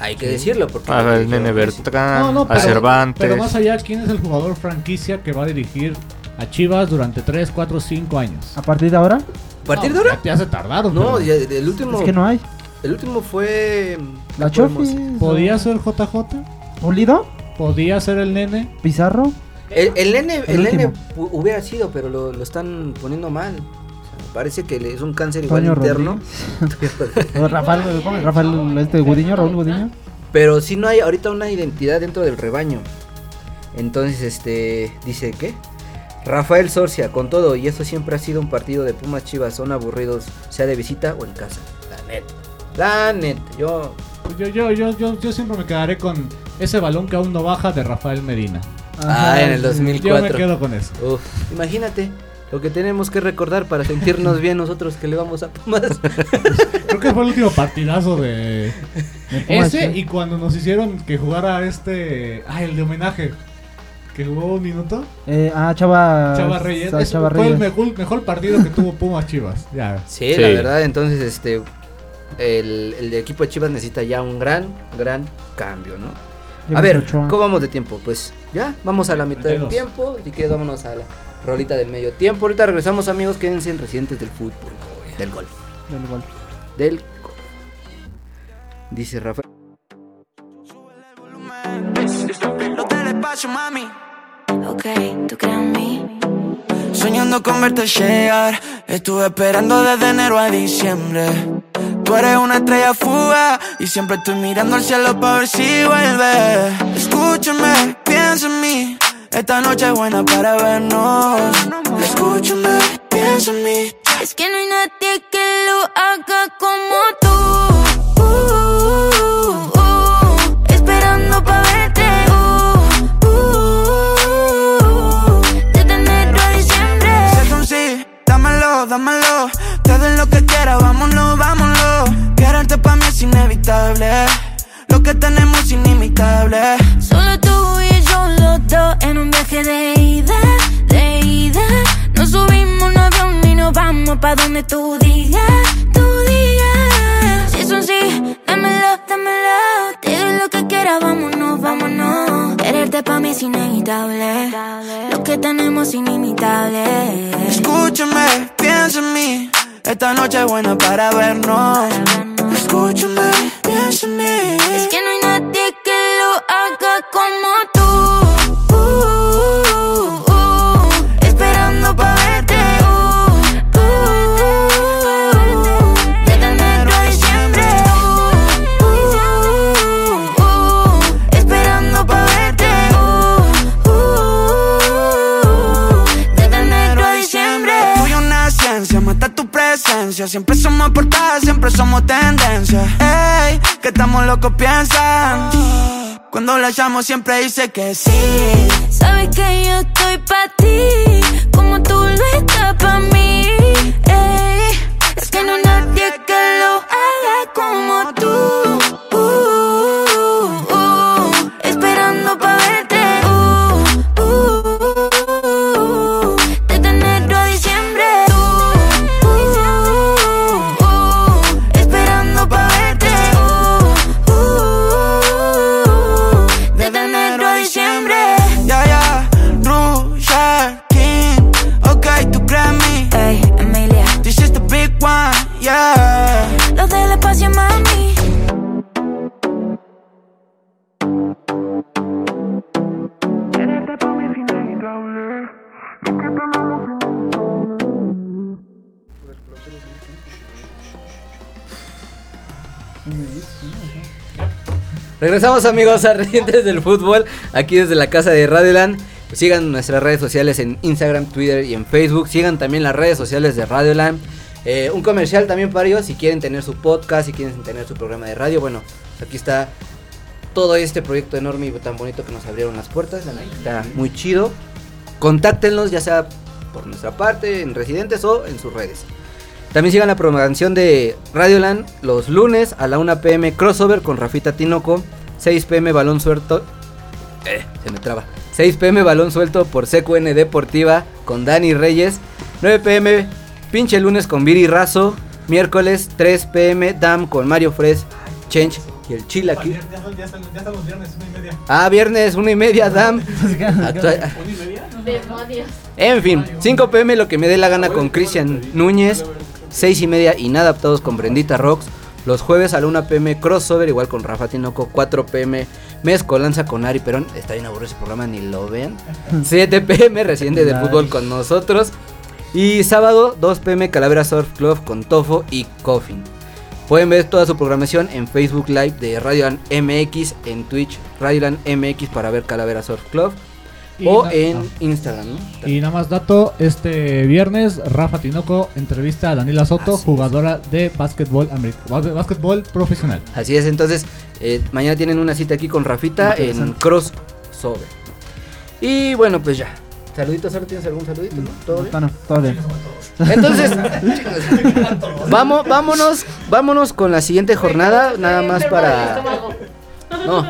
Hay que decirlo porque... A el Nene Bertrand, No, no, a pero, Cervantes. pero más allá, ¿quién es el jugador franquicia que va a dirigir a Chivas durante 3, 4, 5 años? A partir de ahora, ¿A partir de No, ahora? Ya, se tardaron. No, pero ya- el último... es que no hay. El último fue... La ¿qué podemos- Chofi. ¿Podía ser JJ? ¿Pulido? ¿Podía ser el nene? ¿Pizarro? El, el nene, El nene hubiera sido, pero lo, lo están poniendo mal. O sea, parece que le- es un cáncer igual Toño interno. ¿O Rafael, ¿cómo es? Rafael este, Gudiño, Raúl Gudiño. Pero sí no hay ahorita una identidad dentro del rebaño. Entonces, este, dice que Rafael Sorcia, con todo, y eso siempre ha sido un partido de Pumas Chivas, son aburridos, sea de visita o en casa. La neta. La neta. Yo, Yo, yo, yo, yo, yo siempre me quedaré con ese balón que aún no baja de Rafael Medina. ah, en el Yo me 2004. quedo con eso. Uf, imagínate lo que tenemos que recordar para sentirnos bien nosotros que le vamos a Pumas. Creo que fue el último partidazo de De Pumas, ese sí. y cuando nos hicieron que jugara este, ah, el de homenaje, que jugó un minuto, Eh, ah, Chava. Chava Reyes. Chava fue el mejor, mejor partido que tuvo Pumas Chivas. Ya. Sí, Sí. la verdad, entonces este el, el equipo de Chivas necesita ya un gran, gran cambio, ¿no? A ver. ¿cómo vamos de tiempo? Pues ya, vamos a la mitad del 32. tiempo, y que vámonos a la rolita del medio tiempo. Ahorita regresamos, amigos, quédense en Residentes del Fútbol, del gol, Del gol. del gol. Dice Rafael. Los del espacio, mami. Ok, ¿tú crees en mí? Soñando con verte llegar. Estuve esperando desde enero a diciembre. Tú eres una estrella fuga y siempre estoy mirando al cielo para ver si vuelve. Escúchame, piensa en mí. Esta noche es buena para vernos. Escúchame, piensa en mí. Es que no hay nadie que lo haga como tú. Uh, Te doy lo que quieras, vámonos, vámonos. Quererte pa' mí es inevitable. Lo que tenemos es inimitable. Solo tú y yo los dos en un viaje de ida, de ida. Nos subimos un avión y nos vamos pa' donde tú digas, tú digas. Si es un sí, dámelo. Lo que quieras, vámonos, vámonos. Quererte pa' mí es inevitable. Lo que tenemos es inimitable. Escúchame, piensa en mí. Esta noche es buena para vernos. Escúchame, piensa en mí. Es que no hay nadie que lo haga como tú. Siempre somos portadas, siempre somos tendencia. Ey, que estamos locos piensan. Cuando la llamo siempre dice que sí. Sabes que yo estoy pa' ti, como tú lo estás pa' mí. Ey, es que no nadie que lo haga como Regresamos amigos a Recientes del Fútbol, aquí desde la casa de Radioland. Sigan nuestras redes sociales en Instagram, Twitter y en Facebook. Sigan también las redes sociales de Radioland. Eh, un comercial también para ellos, si quieren tener su podcast, si quieren tener su programa de radio. Bueno, aquí está todo este proyecto enorme y tan bonito que nos abrieron las puertas. Está muy chido. Contáctenlos, ya sea por nuestra parte, en Residentes o en sus redes. También sigan la programación de Radioland los lunes a la 1 pm crossover con Rafita Tinoco, 6 pm balón suelto. Eh, se me traba. 6 pm balón suelto por CQN Deportiva con Dani Reyes, 9 pm pinche lunes con Viri Razo, miércoles 3 pm Dam con Mario Fres, Change y el Chile aquí. Ya, ya, ya están, ya están los viernes, una y media. Ah, viernes 1 y media Dam. Actua- ¿Una y media? Demonios. En fin, 5 pm lo que me dé la gana con Cristian Núñez, 6 y media inadaptados con Brendita Rocks, los jueves a la 1 pm crossover igual con Rafa Tinoco, 4 pm mezcolanza con Ari Perón, está bien aburrido ese programa, ni lo vean, 7 pm residente del fútbol con nosotros. Y sábado 2 pm Calavera Surf Club con Tofo y Coffin. Pueden ver toda su programación en Facebook Live de Radioland MX, en Twitch Radioland MX para ver Calavera Surf Club Y o na- en ah. Instagram, ¿no? Y nada más dato, este viernes Rafa Tinoco entrevista a Daniela Soto, Así es. jugadora de básquetbol, básquetbol profesional. Así es, entonces eh, mañana tienen una cita aquí con Rafita en. Crossover. Y bueno, pues ya. Saluditos, ¿ahora tienes algún saludito? ¿no? ¿Todo bien? No, no, todo bien. Entonces, vamos, vámonos, vámonos con la siguiente jornada, nada más para... No,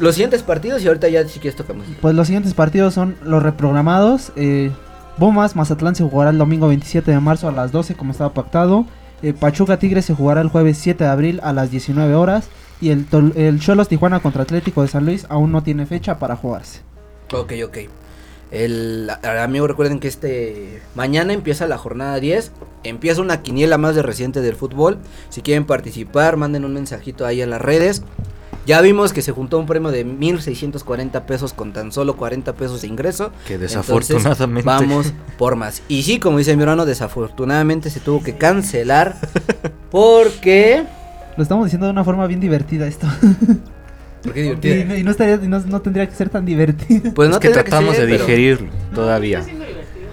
los siguientes partidos y ahorita ya si quieres tocamos. Pues los siguientes partidos son los reprogramados. Eh, Bomas, Mazatlán se jugará el domingo 27 de marzo a las 12 como estaba pactado. Eh, Pachuca Tigres se jugará el jueves 7 de abril a las 19 horas. Y el, el Cholos Tijuana contra Atlético de San Luis aún no tiene fecha para jugarse. Ok, ok. El a- amigo, recuerden que este mañana empieza la jornada 10. Empieza una quiniela más de residentes del fútbol. Si quieren participar, manden un mensajito ahí en las redes. Ya vimos que se juntó un premio de 1640 pesos con tan solo 40 pesos de ingreso. Que Entonces, desafortunadamente. vamos por más. Y sí, como dice mi hermano, desafortunadamente se tuvo que cancelar porque Lo estamos diciendo de una forma bien divertida esto. porque y, divertido. no- y no, estaría, y no, no tendría que ser tan divertido. Pues es no que tendría tratamos ser, de pero- digerirlo todavía.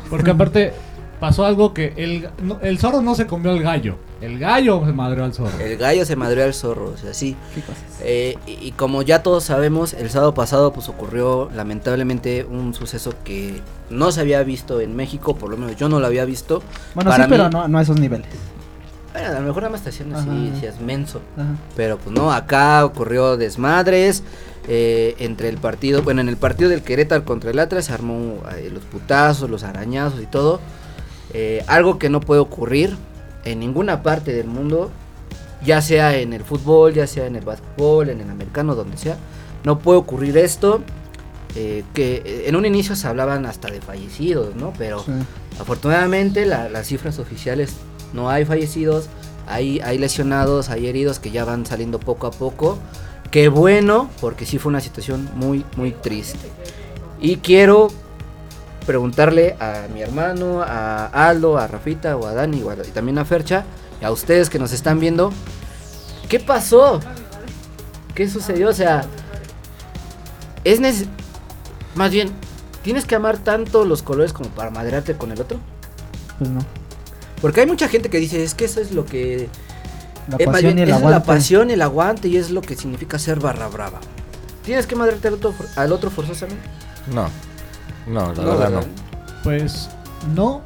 Porque aparte pasó algo que el, no- el zorro no se comió al gallo, el gallo se madreó al zorro. El gallo se madreó al zorro, o sea, sí. ¿Qué cosas? Eh, y, y como ya todos sabemos, el sábado pasado pues ocurrió lamentablemente un suceso que no se había visto en México, por lo menos yo no lo había visto. Bueno, Para sí, pero no, no a esos niveles. Bueno, a lo mejor nada más te hacían así, Ajá. decías menso. Ajá. Pero pues no, acá ocurrió desmadres eh, entre el partido, bueno, en el partido del Querétaro contra el Atlas se armó eh, los putazos, los arañazos y todo. Eh, algo que no puede ocurrir en ninguna parte del mundo, ya sea en el fútbol, ya sea en el básquetbol, en el americano, donde sea. No puede ocurrir esto. eh, que eh, en un inicio se hablaban hasta de fallecidos, ¿no? Pero Sí. Afortunadamente la- las cifras oficiales no hay fallecidos, hay, hay lesionados, hay heridos que ya van saliendo poco a poco. Qué bueno, porque sí fue una situación muy, muy triste. Y quiero preguntarle a mi hermano, a Aldo, a Rafita o a Dani o a- y también a Fercha, y a ustedes que nos están viendo, ¿qué pasó? ¿Qué sucedió? O sea, es neces- más bien, ¿tienes que amar tanto los colores como para madrearte con el otro? Pues no. Porque hay mucha gente que dice, es que eso es lo que... La eh, pasión bien, y el es la aguante. pasión, el aguante y es lo que significa ser barra brava. ¿Tienes que madrearte al otro, al otro forzosamente? No, no, la No, verdad no. Pues no,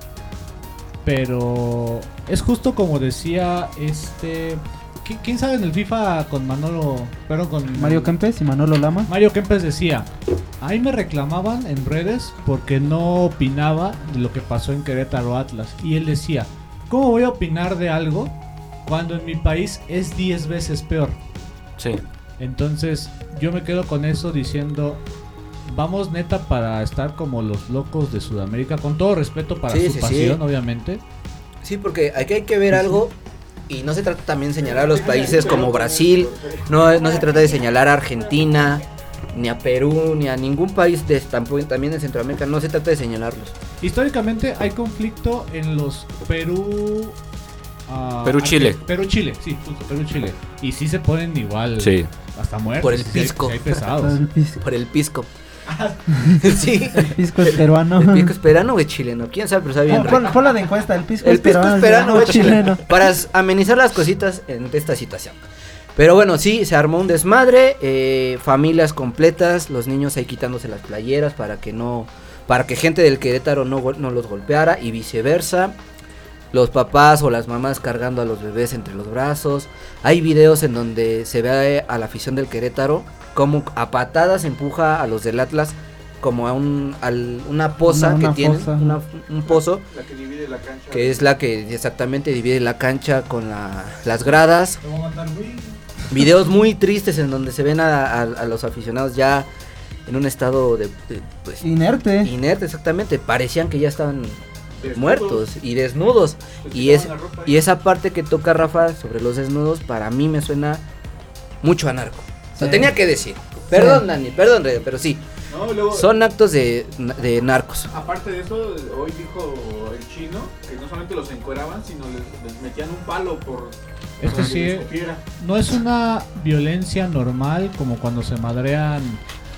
pero es justo como decía este... ¿qui- ¿Quién sabe en el FIFA con Manolo? Pero con Mario Kempes y Manolo Lama. Mario Kempes decía, ahí me reclamaban en redes porque no opinaba de lo que pasó en Querétaro Atlas. Y él decía, ¿cómo voy a opinar de algo cuando en mi país es 10 veces peor? Sí. Entonces yo me quedo con eso diciendo, vamos neta para estar como los locos de Sudamérica, con todo respeto para Sí, su sí, sí. pasión, obviamente. Sí, porque aquí hay que ver algo y no se trata también de señalar a los países como Brasil, no, no se trata de señalar a Argentina, ni a Perú, ni a ningún país de, también de Centroamérica, no se trata de señalarlos. Históricamente hay conflicto en los Perú, Ah, Perú-Chile. Arge- Perú-Chile, sí, justo, Perú-Chile. Y sí se ponen igual Sí. hasta muertos. Por el sí hay- pisco. sí hay pesados. El pisco, Por el pisco. sí. el pisco es peruano. ¿El pisco es peruano o es chileno? ¿Quién sabe? Pero sabe bien Pon, la de encuesta, el pisco El es pisco peruano. es peruano o es chileno. Para amenizar las cositas en esta situación. Pero bueno, sí, se armó un desmadre, eh, familias completas, los niños ahí quitándose las playeras para que no, para que gente del Querétaro no los golpeara y viceversa. Los papás o las mamás cargando a los bebés entre los brazos. Hay videos en donde se ve a la afición del Querétaro como a patadas empuja a los del Atlas como a un, al- una poza Una- una que una- un pozo La que divide la cancha. que es la que exactamente divide la cancha con la- las gradas. Te voy a matar. Videos muy tristes en donde se ven a, a- a los aficionados ya en un estado de, de, pues, Inerte. inerte, exactamente. Parecían que ya estaban Desnudos. muertos y desnudos. Y, es, y esa parte que toca Rafa sobre los desnudos, para mí me suena mucho a narco. Lo Sí. tenía que decir. Perdón, Dani, perdón, pero sí. No, y luego, Son actos de, de narcos. aparte de eso, hoy dijo el chino que no solamente los encueraban, sino les, les metían un palo por. Sí es- les cupiera No es una violencia normal como cuando se madrean.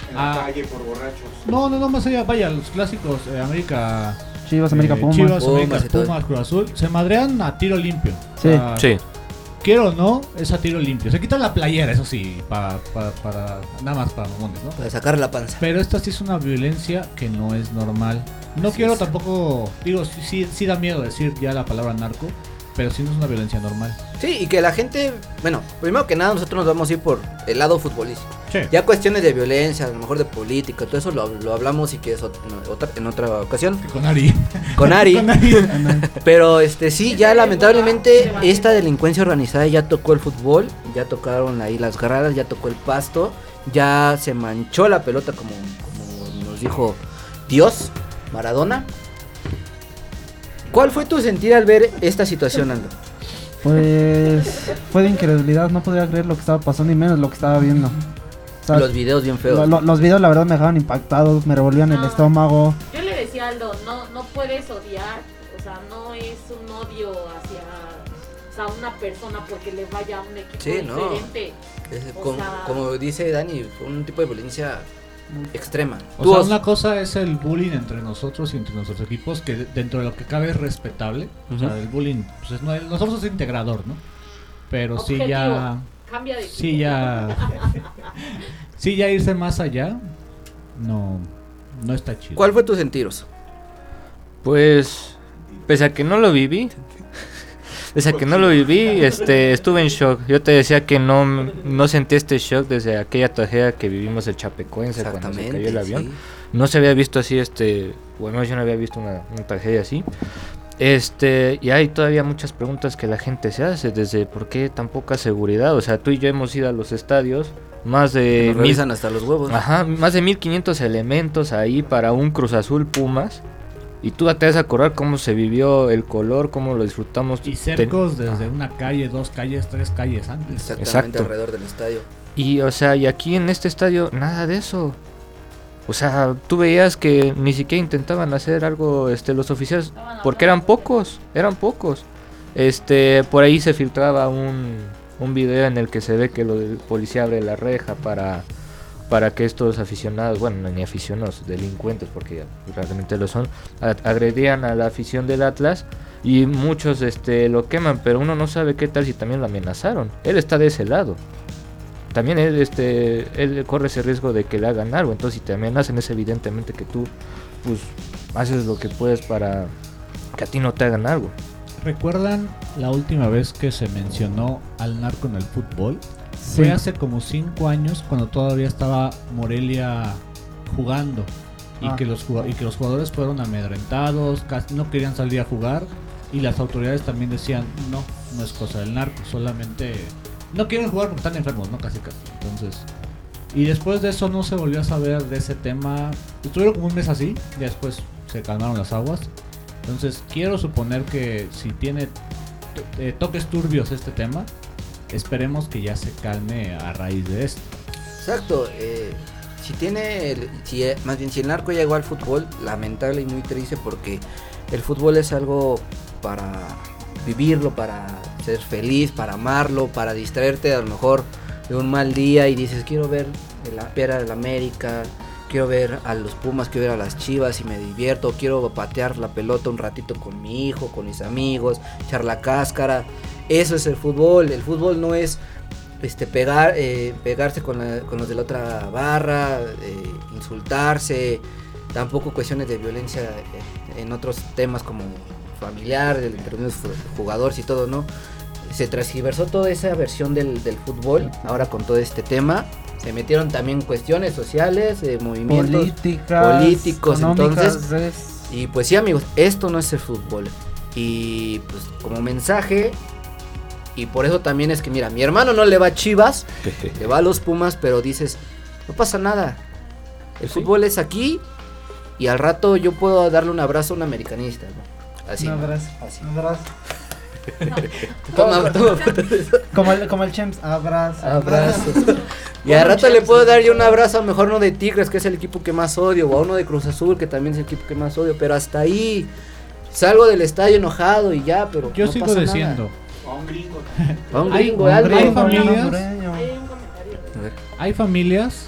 En la calle por borrachos. No, no, no, más allá, vaya, los clásicos, eh, América. Chivas, América, eh, Pumas. Chivas, Pumas América. Pumas, Cruz Azul. Se madrean a tiro limpio. O Sí. sea, Sí. Quiero o no, es a tiro limpio. Se quitan la playera, eso sí, para, para, para nada más para mamones, ¿no? Para sacar la panza. Pero esta sí es una violencia que no es normal. No Así quiero es. tampoco, digo, sí, sí da miedo decir ya la palabra narco, pero sí no es una violencia normal. Sí, y que la gente, bueno, primero que nada nosotros nos vamos a ir por el lado futbolístico. Sí. Ya cuestiones de violencia, a lo mejor de política, todo eso lo, lo hablamos y que es otra, en otra ocasión Con Ari. con Ari. Con Ari. Pero este sí, ya lamentablemente esta delincuencia organizada ya tocó el fútbol, ya tocaron ahí las gradas, ya tocó el pasto, ya se manchó la pelota como, como nos dijo Dios, Maradona. ¿Cuál fue tu sentir al ver esta situación, Aldo? Pues fue de incredulidad, no podía creer lo que estaba pasando y menos lo que estaba viendo. O sea, Los videos bien feos. lo- lo- los videos la verdad me dejaban impactados, me revolvían el No. estómago. Yo le decía a Aldo, no, no puedes odiar, o sea, no es un odio hacia o sea, una persona porque le vaya a un equipo Sí, no. diferente. Es o como, sea- como dice Dani, fue un tipo de violencia extrema. O sea, una cosa es el bullying entre nosotros y entre nuestros equipos, que de- dentro de lo que cabe es respetable. O sea, el bullying, pues es- nosotros es integrador, ¿no? Pero sí Objetivo. ya... Cambia de Sí ya... sí ya irse más allá, no, no está chido. ¿Cuál fue tu sentiros? Pues, pese a que no lo viví, a que no lo viví, este, estuve en shock. Yo te decía que no, no sentí este shock desde aquella tragedia que vivimos el Chapecoense cuando se cayó el avión. sí. No se había visto así, este, bueno, yo no había visto una, una tragedia así. Este, y hay todavía muchas preguntas que la gente se hace, desde por qué tan poca seguridad. O sea, tú y yo hemos ido a los estadios, más de mil- hasta los huevos. Ajá, más de 1500 elementos ahí para un Cruz Azul Pumas. Y tú te vas a acordar cómo se vivió el color, cómo lo disfrutamos. Y cercos Ten- desde una calle, dos calles, tres calles antes. Exactamente Exacto. alrededor del estadio. Y, o sea, y aquí en este estadio, nada de eso. O sea, tú veías que ni siquiera intentaban hacer algo este, los oficiales, porque eran pocos, eran pocos. Este, por ahí se filtraba un, un video en el que se ve que lo del policía abre la reja para, para que estos aficionados, bueno, ni aficionados, delincuentes, porque realmente lo son, agredían a la afición del Atlas y muchos este, lo queman, pero uno no sabe qué tal si también lo amenazaron. Él está de ese lado. También él, este, él corre ese riesgo de que le hagan algo. Entonces, si te amenazan, es evidentemente que tú, pues, haces lo que puedes para que a ti no te hagan algo. ¿Recuerdan la última vez que se mencionó al narco en el fútbol? Sí. Fue hace como cinco años cuando todavía estaba Morelia jugando y, Ah. que, los, y que los jugadores fueron amedrentados, casi no querían salir a jugar y las autoridades también decían, no, no es cosa del narco, solamente no quieren jugar porque están enfermos, ¿no? Casi casi. Entonces, y después de eso no se volvió a saber de ese tema. Estuvieron como un mes así, y después se calmaron las aguas. Entonces, quiero suponer que si tiene eh, toques turbios este tema, esperemos que ya se calme a raíz de esto. Exacto. eh, si tiene, el- si, eh, más bien si el narco llegó al fútbol, lamentable y muy triste porque el fútbol es algo para vivirlo, para ser feliz, para amarlo, para distraerte a lo mejor de un mal día y dices, quiero ver la pera de la América, quiero ver a los Pumas, quiero ver a las Chivas y me divierto, quiero patear la pelota un ratito con mi hijo, con mis amigos, echar la cáscara. Eso es el fútbol, el fútbol no es este pegar eh, pegarse con, la- con los de la otra barra, eh, insultarse, tampoco cuestiones de violencia eh, en otros temas como familiar, entre los jugadores y todo, ¿no? Se transgiversó toda esa versión del, del fútbol, ahora con todo este tema. Se metieron también cuestiones sociales, de movimientos Políticas, políticos, entonces. es- Y pues sí, amigos, esto no es el fútbol. Y pues como mensaje, y por eso también es que, mira, mi hermano no le va a Chivas, le va a los Pumas, pero dices, no pasa nada. El fútbol es aquí y al rato yo puedo darle un abrazo a un americanista. ¿no? Así. Un abrazo, Así. un abrazo. Toma, toma. Como el, como el Champs, abrazo. Abrazo. Y al rato le puedo dar yo un abrazo, a mejor no de Tigres, que es el equipo que más odio, o a uno de Cruz Azul, que también es el equipo que más odio, pero hasta ahí salgo del estadio enojado y ya, pero Yo no sigo pasa diciendo, Un gringo. un Hay- gringo, hay algo. hay familias-. Hay familias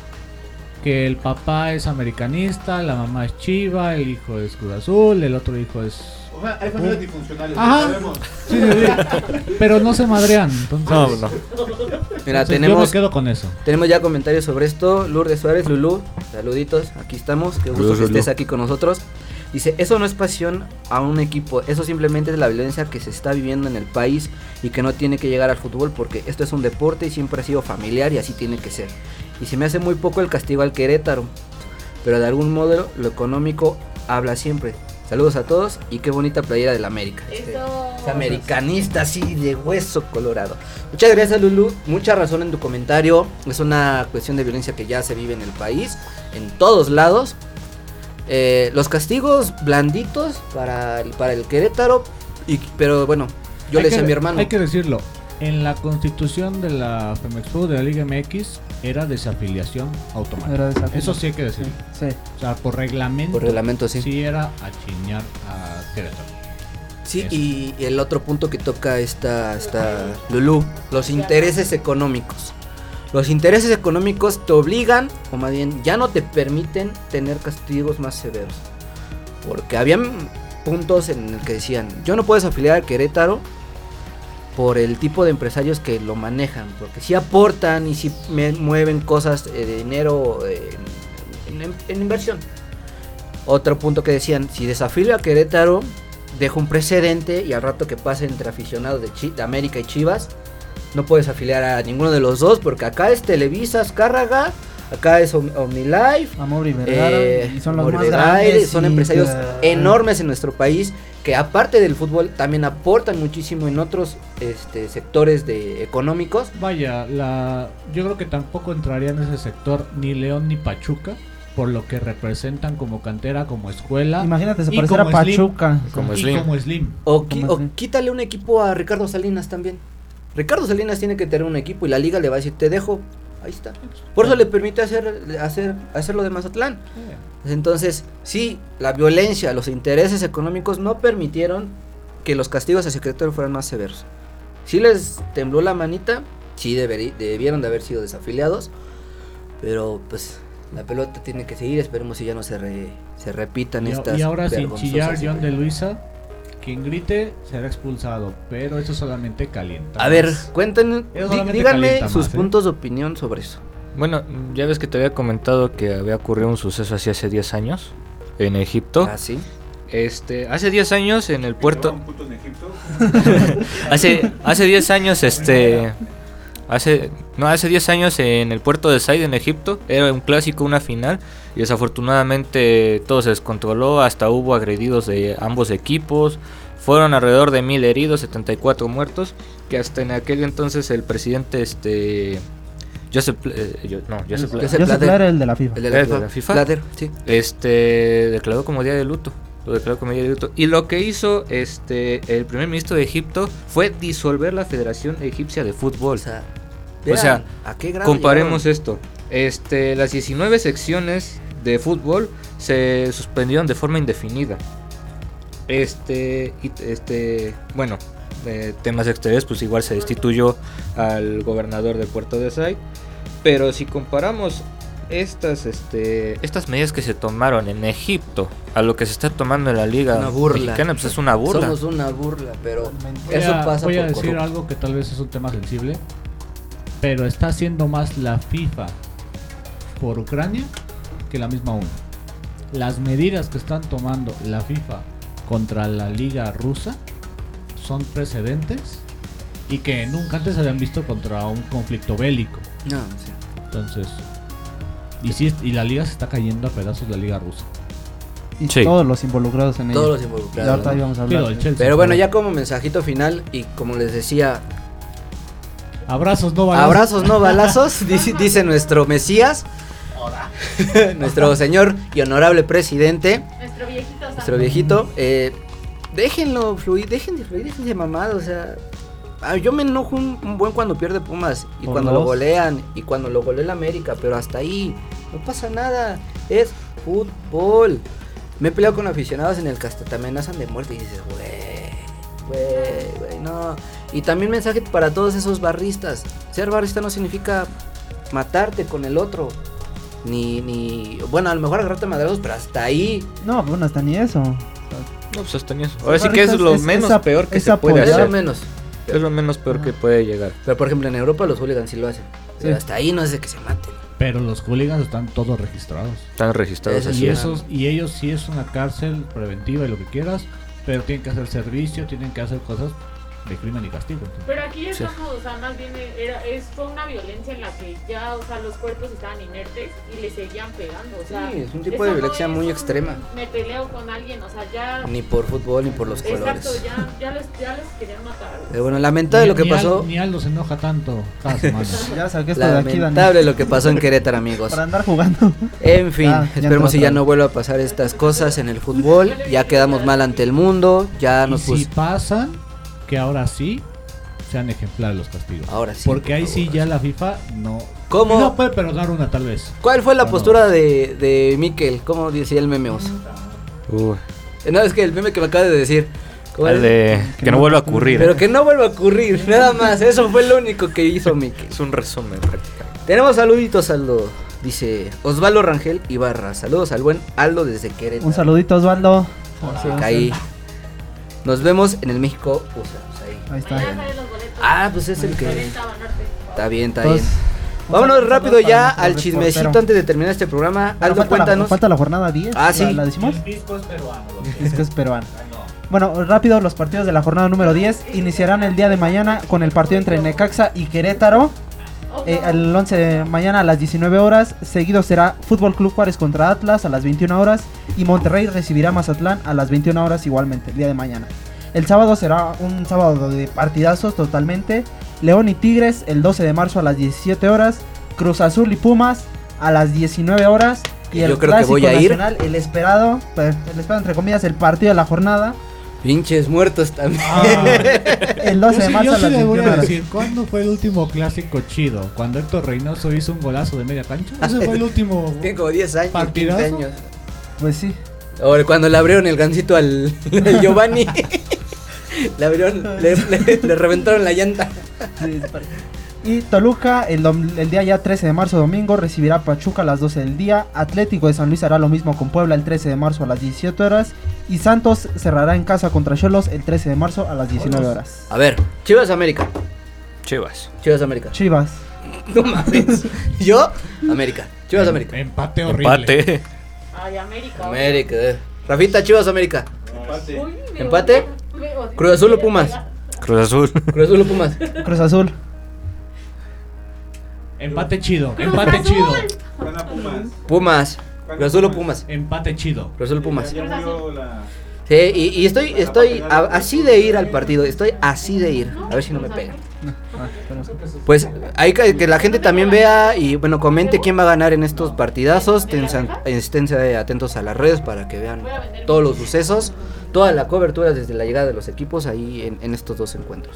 que el papá es americanista, la mamá es chiva, el hijo es Cruz Azul, el otro hijo es... O sea, hay familias disfuncionales, Ajá. lo sabemos. Sí, sí, sí. Pero no se madrean, entonces... No, no. Mira, entonces Yo me tenemos, quedo con eso. tenemos ya comentarios sobre esto. Lourdes Suárez, Lulú, saluditos, aquí estamos, qué gusto que estés Lulú. aquí con nosotros. Dice, eso no es pasión a un equipo, eso simplemente es la violencia que se está viviendo en el país y que no tiene que llegar al fútbol porque esto es un deporte y siempre ha sido familiar y así tiene que ser. Y se me hace muy poco el castigo al Querétaro, pero de algún modo lo económico habla siempre. Saludos a todos y qué bonita playera del América. Este, es americanista así de hueso colorado. Muchas gracias Lulu, mucha razón en tu comentario. Es una cuestión de violencia que ya se vive en el país, en todos lados. Eh, los castigos blanditos para el, para el Querétaro, y, pero bueno, yo Hay le decía a mi hermano. Hay que decirlo, en la constitución de la Femexpo de la Liga MX era desafiliación automática. Era desafiliación. Eso sí hay que decir. Sí. O sea, por reglamento, Por reglamento, sí. sí era a chiñar a Querétaro. Sí, Eso. y el otro punto que toca esta, esta Lulú, los intereses económicos. Los intereses económicos te obligan, o más bien ya no te permiten tener castigos más severos. Porque habían puntos en el que decían, yo no puedes afiliar al Querétaro por el tipo de empresarios que lo manejan, porque si aportan y si mueven cosas eh, de dinero eh, en, inversión. Otro punto que decían, si desafilio a Querétaro, dejo un precedente y al rato que pase entre aficionados de, Chi- de América y Chivas, no puedes afiliar a ninguno de los dos, porque acá es Televisa, Azcárraga, acá es Om- OmniLife, Amor y Vergara. eh, y son los Amor más de grandes. Son empresarios eh, enormes en nuestro país que aparte del fútbol también aportan muchísimo en otros este, sectores de económicos. Vaya, la, yo creo que tampoco entraría en ese sector ni León ni Pachuca, por lo que representan como cantera, como escuela. Imagínate, se pareciera a como Slim. Pachuca. Como y Slim. como Slim. O, quítale un equipo a Ricardo Salinas también. Ricardo Salinas tiene que tener un equipo y la liga le va a decir, te dejo. Ahí está. Por eso le permite hacer, hacer, hacer lo de Mazatlán. Entonces, sí, la violencia, los intereses económicos no permitieron que los castigos a secretario fueran más severos. Sí les tembló la manita, sí deberí- debieron de haber sido desafiliados, pero pues la pelota tiene que seguir, esperemos si ya no se, re- se repitan Y, estas y ahora sin chillar John de. Luisa, quien grite será expulsado, pero eso solamente calienta. A ver, más. cuenten, díganme sus más, ¿eh? puntos de opinión sobre eso. Bueno, ya ves que te había comentado que había ocurrido un suceso así hace 10 años en Egipto. Ah, sí. Este, hace 10 años en el puerto. roba un puto en Egipto. Hace, hace 10 años, este. Hace, no, hace 10 años en el puerto de Said en Egipto. Era un clásico, una final. Y desafortunadamente todo se descontroló. Hasta hubo agredidos de ambos equipos. Fueron alrededor de mil heridos, 74 muertos. Que hasta en aquel entonces el presidente, este. Joseph, eh, yo- no, Joseph, Joseph Joseph Blatter. Blatter, el de la FIFA. El de la, ¿El de FIFA. la FIFA? Blatter, sí. este declaró como día de luto. Lo declaró como día de luto. Y lo que hizo este el primer ministro de Egipto fue disolver la Federación Egipcia de Fútbol. O sea, O sea, ¿a qué grado Comparemos llegaron? esto. Este, las 19 secciones de fútbol se suspendieron de forma indefinida. Este, este, bueno, eh, temas exteriores, pues igual se destituyó al gobernador de Puerto de Say. Pero si comparamos estas, este, estas medidas que se tomaron en Egipto a lo que se está tomando en la liga Una burla. mexicana, pues es una burla. Somos una burla, pero Voy eso a, pasa voy a decir corrupto. algo que tal vez es un tema sensible, pero está haciendo más la FIFA por Ucrania que la misma ONU. Las medidas que están tomando la FIFA contra la liga rusa son precedentes y que nunca antes se habían visto contra un conflicto bélico. No, sí. Entonces, y, sí, y la liga se está cayendo a pedazos la liga rusa. Y Sí. todos los involucrados en Todos ello. los Y involucrados. ahorita ¿no? íbamos a Digo, hablar. el de- Chelsea, Pero bueno, ya como mensajito final y como les decía, Abrazos, no balazos. abrazos no balazos, dice, dice nuestro Mesías, nuestro señor y honorable presidente, Nuestro viejito santo. nuestro viejito, eh, déjenlo fluir, dejen de fluir, dejen de mamado, o sea, yo me enojo un, un buen cuando pierde Pumas y cuando lo golean y cuando lo golea el América, pero hasta ahí no pasa nada, es fútbol. Me he peleado con aficionados en el que hasta te amenazan de muerte y dices, güey, güey, güey, no. Y también mensaje para todos esos barristas. Ser barrista no significa matarte con el otro. Ni, ni, bueno, a lo mejor agarrarte madrazos, pero hasta ahí. No, bueno, hasta ni eso. No, pues hasta ni eso. Ahora sí que es lo Es- menos ap- peor que es se puede Es apoyar. lo hacer. menos. Es lo menos peor que puede llegar. Pero por ejemplo en Europa los hooligans sí lo hacen. Pero hasta ahí no es de que se maten. Pero los hooligans están todos registrados. Están registrados así. Esos, y ellos sí es una cárcel preventiva y lo que quieras, pero tienen que hacer servicio, tienen que hacer cosas de crimen y castigo. entonces. Pero aquí Sí. estamos, o sea, más bien era, es, fue una violencia en la que ya, o sea, los cuerpos estaban inertes y le seguían pegando, o sea. Sí, es un tipo de violencia muy un extrema. Me peleo con alguien, o sea, ya. Ni por fútbol ni por los Exacto, colores. ya, ya, les, ya les querían matar. Pero bueno, lamentable lo que Ni Al- pasó. ni Aldo se enoja tanto cada semana. Ya saqué esto de aquí, Dani. Lamentable lo que pasó en Querétaro, amigos. Para andar jugando. En fin, Ah, ya esperemos si ya no vuelva a pasar estas cosas en el fútbol. Ya quedamos mal ante el mundo. Ya y nos si puso. pasan, que ahora sí sean ejemplares los castigos. Ahora sí. Porque por ahí sí ya la FIFA no. ¿Cómo? No puede perdonar una tal vez. ¿Cuál fue la postura de, de Mikel? ¿Cómo decía el meme? Eh, No, es que el meme que me acaba de decir. ¿cómo al es? de que no vuelva a ocurrir. Pero que no vuelva a ocurrir, nada más. Eso fue lo único que hizo Mikel. Es un resumen prácticamente. Tenemos saluditos, Aldo. Dice Osvaldo Rangel Ibarra. Saludos al buen Aldo desde Querétaro. Un saludito, Osvaldo. Caí. Nos vemos en el México USA. Pues ahí. Ahí está. Ah, pues es el que. Está bien, está Pues, bien. un Vámonos rápido ya al chismecito reportero. antes de terminar este programa. Aldo, falta, la, cuéntanos. falta la jornada 10. Ah, sí. ¿La, la decimos? disco es peruano. Es que es peruano. Bueno, rápido, los partidos de la jornada número 10 iniciarán el día de mañana con el partido entre Necaxa y Querétaro. Eh, el 11 de mañana a las 19 horas. Seguido será Fútbol Club Juárez contra Atlas a las 21 horas. Y Monterrey recibirá a Mazatlán a las 21 horas igualmente, el día de mañana. El sábado será un sábado de partidazos totalmente. León y Tigres el 12 de marzo a las 17 horas. Cruz Azul y Pumas a las 19 horas. Y Yo el que clásico voy a ir. nacional, el esperado, el esperado entre comillas, el partido de la jornada. Pinches muertos también. El 12 de marzo yo sí le voy 21 a decir, ¿cuándo fue el último clásico chido? ¿Cuando Héctor Reynoso hizo un golazo de media cancha? Ese fue el último. Tiene como 10 años, 15 ¿Partidazo? años. Pues sí. Ahora, cuando le abrieron el gancito al, al Giovanni. le abrieron, le, le- le reventaron la llanta. Y Toluca, el, dom- el día ya 13 de marzo, domingo, recibirá a Pachuca a las 12 del día. Atlético de San Luis hará lo mismo con Puebla el 13 de marzo a las 17 horas. Y Santos cerrará en casa contra Cholos el 13 de marzo a las 19 horas. A ver, Chivas América. Chivas. Chivas América. Chivas. No mames. Yo, América. Chivas América. Empate horrible. Empate. Ay, América. América. eh. Rafita, Chivas América. Empate. ¿Empate? Cruz Azul o Pumas. Cruz Azul. Cruz Azul o Pumas. Cruz Azul. Empate chido. Cruz Empate Azul. chido. Gana Pumas. Pumas. Cruz Azul o Pumas. Empate chido. Cruz Azul Pumas. Ya murió la. Sí, y, y estoy, estoy a- así de ir al partido. Estoy así de ir. A ver si no me pegan. Ah, Pues hay que, que la gente también vea y bueno, comente quién va a ganar en estos partidazos. Tensan- Esténse atentos a las redes para que vean todos los sucesos, toda la cobertura desde la llegada de los equipos ahí en, en estos dos encuentros.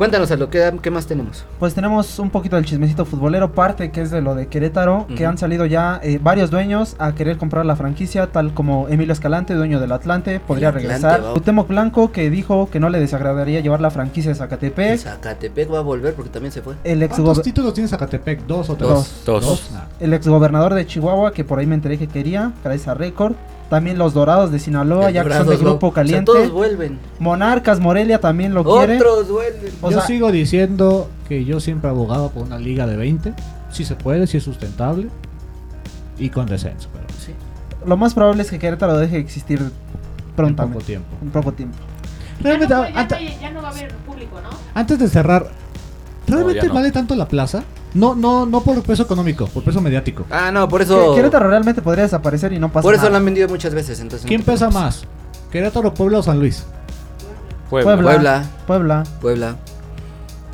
Cuéntanos a lo que qué más tenemos. Pues tenemos un poquito del chismecito futbolero, parte que es de lo de Querétaro, que han salido ya eh, varios dueños a querer comprar la franquicia, tal como Emilio Escalante, dueño del Atlante, podría Atlante, regresar. Cuauhtémoc Blanco, que dijo que no le desagradaría llevar la franquicia de Zacatepec. Zacatepec va a volver porque también se fue. El ex, ¿Cuántos títulos tiene Zacatepec? ¿Dos o tres? Dos. Dos. Ah. el exgobernador de Chihuahua, que por ahí me enteré que quería, gracias a récord. También los Dorados de Sinaloa, El ya que son de grupo ¿no? O sea, caliente. todos vuelven. Monarcas Morelia también lo quiere. Otros vuelven. O yo sea- sigo diciendo que yo siempre abogaba por una liga de 20. Si se puede, si es sustentable. Y con descenso, pero Sí. Lo más probable es que Querétaro deje de existir en prontamente. poco tiempo. En poco tiempo. Ya Realmente, no, ya, no, ya no va a haber público, ¿no? antes de cerrar, ¿realmente no. vale tanto la plaza? No, no, no por peso económico, por peso mediático. Ah, no, por eso. Que- Querétaro realmente podría desaparecer y no pasa Por eso nada. lo han vendido muchas veces. Entonces ¿Quién te pesa preocupes. más? ¿Querétaro, Puebla o San Luis? Puebla. Puebla. Puebla. Puebla. Puebla.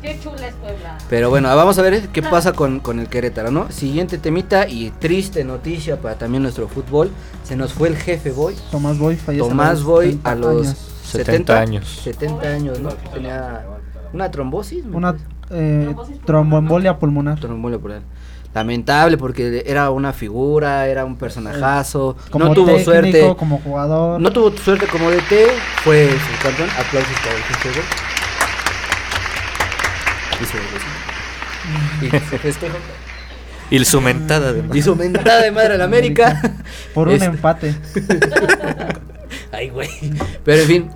Qué chula es Puebla. Pero bueno, vamos a ver qué pasa con, con el Querétaro, ¿no? Siguiente temita y triste noticia para también nuestro fútbol. Se nos fue el jefe Boy. Tomás Boy fallece Tomás Boy 30 a los años. 70 años. 70 años, ¿no? Tenía una trombosis. me Una parece. Eh, tromboembolia pulmonar. Trombolia por ahí. Lamentable porque era una figura, era un personajazo. Como no tuvo técnico, suerte. como jugador. No tuvo suerte como DT, fue subcampeón. Aplausos para el. Hizo eso. Y. Y su mentada de Hizo mentada de madre a la América. Por un Este- empate. Ay, güey. Pero en fin,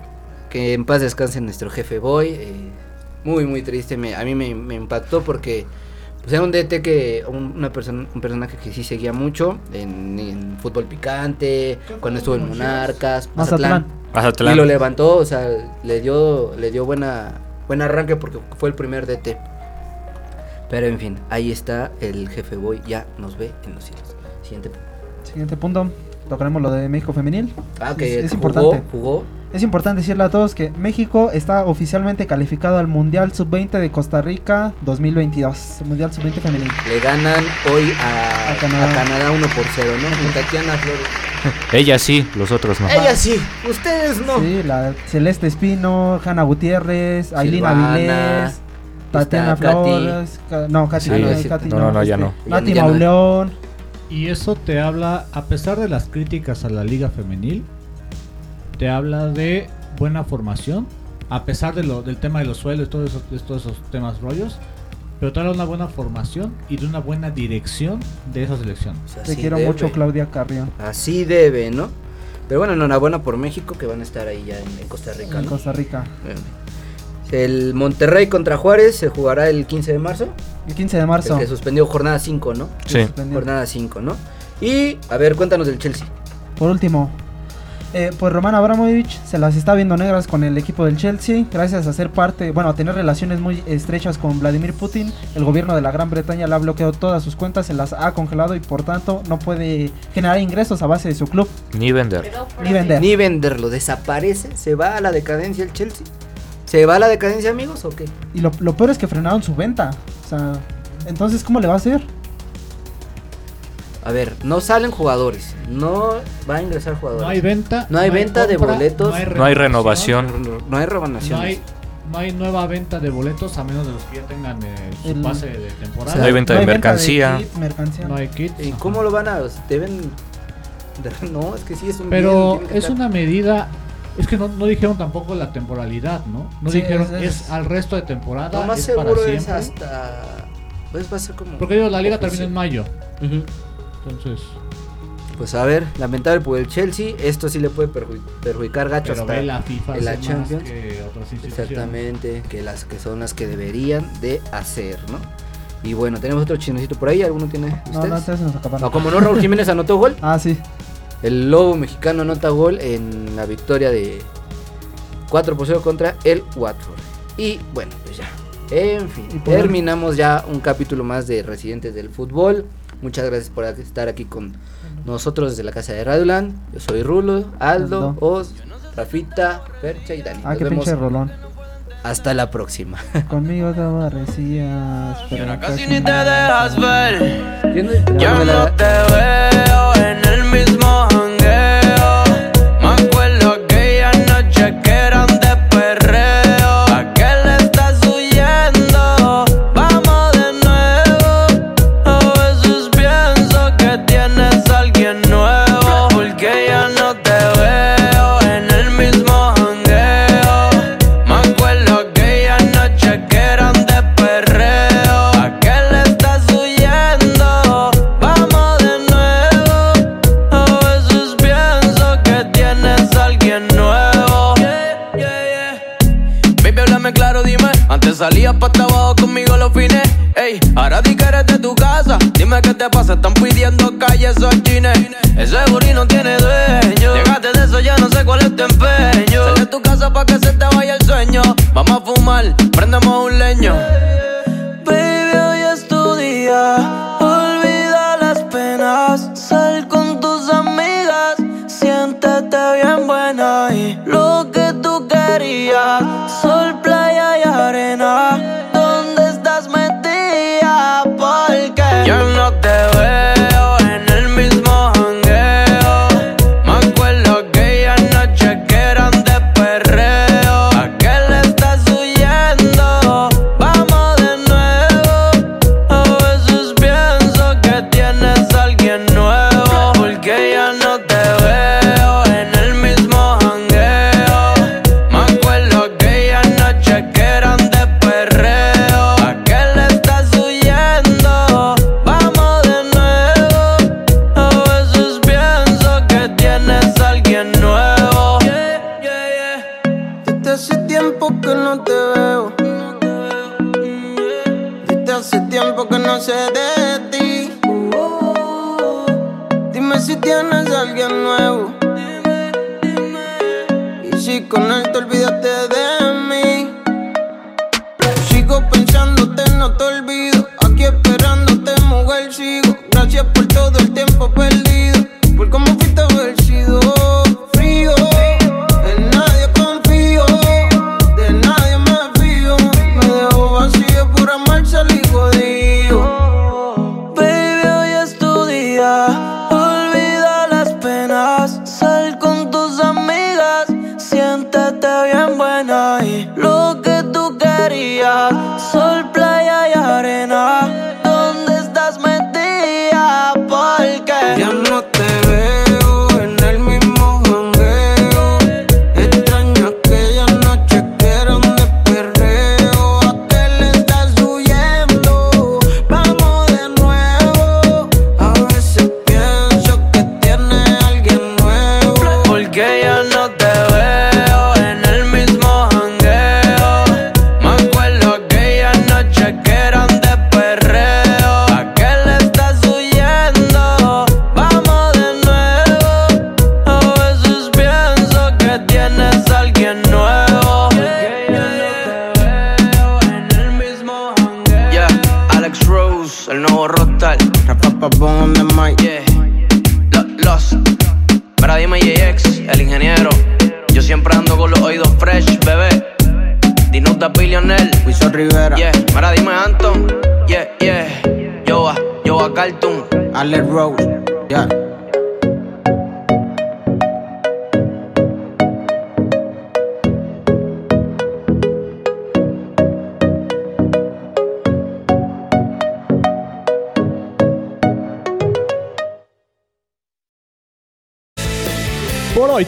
que en paz descanse nuestro jefe Boy. eh, muy, muy triste. me- a mí me, me impactó porque pues, era un DT que. Un, una persona, un personaje que sí seguía mucho en, en fútbol picante. Cuando estuvo en Monarcas, Mazatlán. Mazatlán. Y lo levantó, o sea, le dio, le dio buena, buen arranque porque fue el primer DT. Pero en fin, ahí está el jefe Boy. Ya nos ve en los cielos. Siguiente. Siguiente punto. Tocaremos lo de México femenil. Ah, que es, es jugó, importante. jugó. Es importante decirle a todos que México está oficialmente calificado al Mundial Sub-20 de Costa Rica 2022. el Mundial Sub-20 femenil. Le ganan hoy a, A a Canadá. Canadá. 1 por 0, ¿no? Con Tatiana Flores. Ella sí, los otros no. Ella sí, ustedes no. Sí, la Celeste Espino, Hanna Gutiérrez, Ailina Vilés, Tatiana Katy. Flores, no, Katy, Sí, no, es Katy no, no, no, ya no. Nati. Mauleón, Y eso te habla, a pesar de las críticas a la liga femenil, te habla de buena formación, a pesar de lo, del tema de los suelos y todos esos, de todos esos temas rollos, pero te habla de una buena formación y de una buena dirección de esa selección. Te quiero debe. mucho Claudia Carrión, Así debe, ¿no? Pero bueno, enhorabuena por México que van a estar ahí ya en, en Costa Rica, en ¿no? Costa Rica. El Monterrey contra Juárez se jugará el 15 de marzo. El 15 de marzo. Que suspendió jornada 5, ¿no? Sí. suspendió. Jornada 5, ¿no? Y, a ver, cuéntanos del Chelsea. Por último, eh, pues Roman Abramovich se las está viendo negras con el equipo del Chelsea, gracias a ser parte, bueno, a tener relaciones muy estrechas con Vladimir Putin. El gobierno de la Gran Bretaña le ha bloqueado todas sus cuentas, se las ha congelado y por tanto no puede generar ingresos a base de su club Ni vender. Ni vender. Ni venderlo, desaparece, se va a la decadencia el Chelsea. ¿Se va a la decadencia, amigos, o qué? Y lo, lo peor es que frenaron su venta. O sea, entonces, ¿cómo le va a hacer? A ver, no salen jugadores, no va a ingresar jugadores. No hay venta. No hay venta de boletos. No hay renovación. No hay No renovaciones. hay, no hay nueva venta de boletos a menos de los que ya tengan eh, su El- pase de temporada. No hay venta de mercancía. kit, mercancía. No hay kits. ¿Y ajá. cómo lo van a...? Deben... de- No, es que sí es un Pero bien, es estar- una medida. Es que no, no dijeron tampoco la temporalidad, ¿no? No Sí, dijeron es- es, es- al resto de temporada. Lo más es para seguro es siempre. hasta... Pues va a ser como... Porque digo, la liga termina en mayo. Ujú. Entonces, Pues a ver, lamentable por el Chelsea, esto sí le puede perju- perjudicar gacho pero hasta ve la FIFA en la Champions. que otras instituciones. Exactamente, que las que son las que deberían de hacer, ¿no? Y bueno, tenemos otro chismecito por ahí, ¿alguno tiene No, no, ustedes? ustedes se nos acabaron. No, como no, Raúl Jiménez anotó gol. Ah, sí. El Lobo mexicano anota gol en la victoria de 4 por 0 contra el Watford. Y bueno, pues ya. En fin, terminamos ya un capítulo más de Residentes del Fútbol. Muchas gracias por estar aquí con nosotros desde la casa de Radioland. Yo soy Rulo, Aldo. Oz, Rafita, Percha y Dani. Ah, Nos qué vemos pinche rolón. hasta la próxima. Conmigo te aborrecías. Pero casi ni te dejas ver. Yo no- Ya no te veo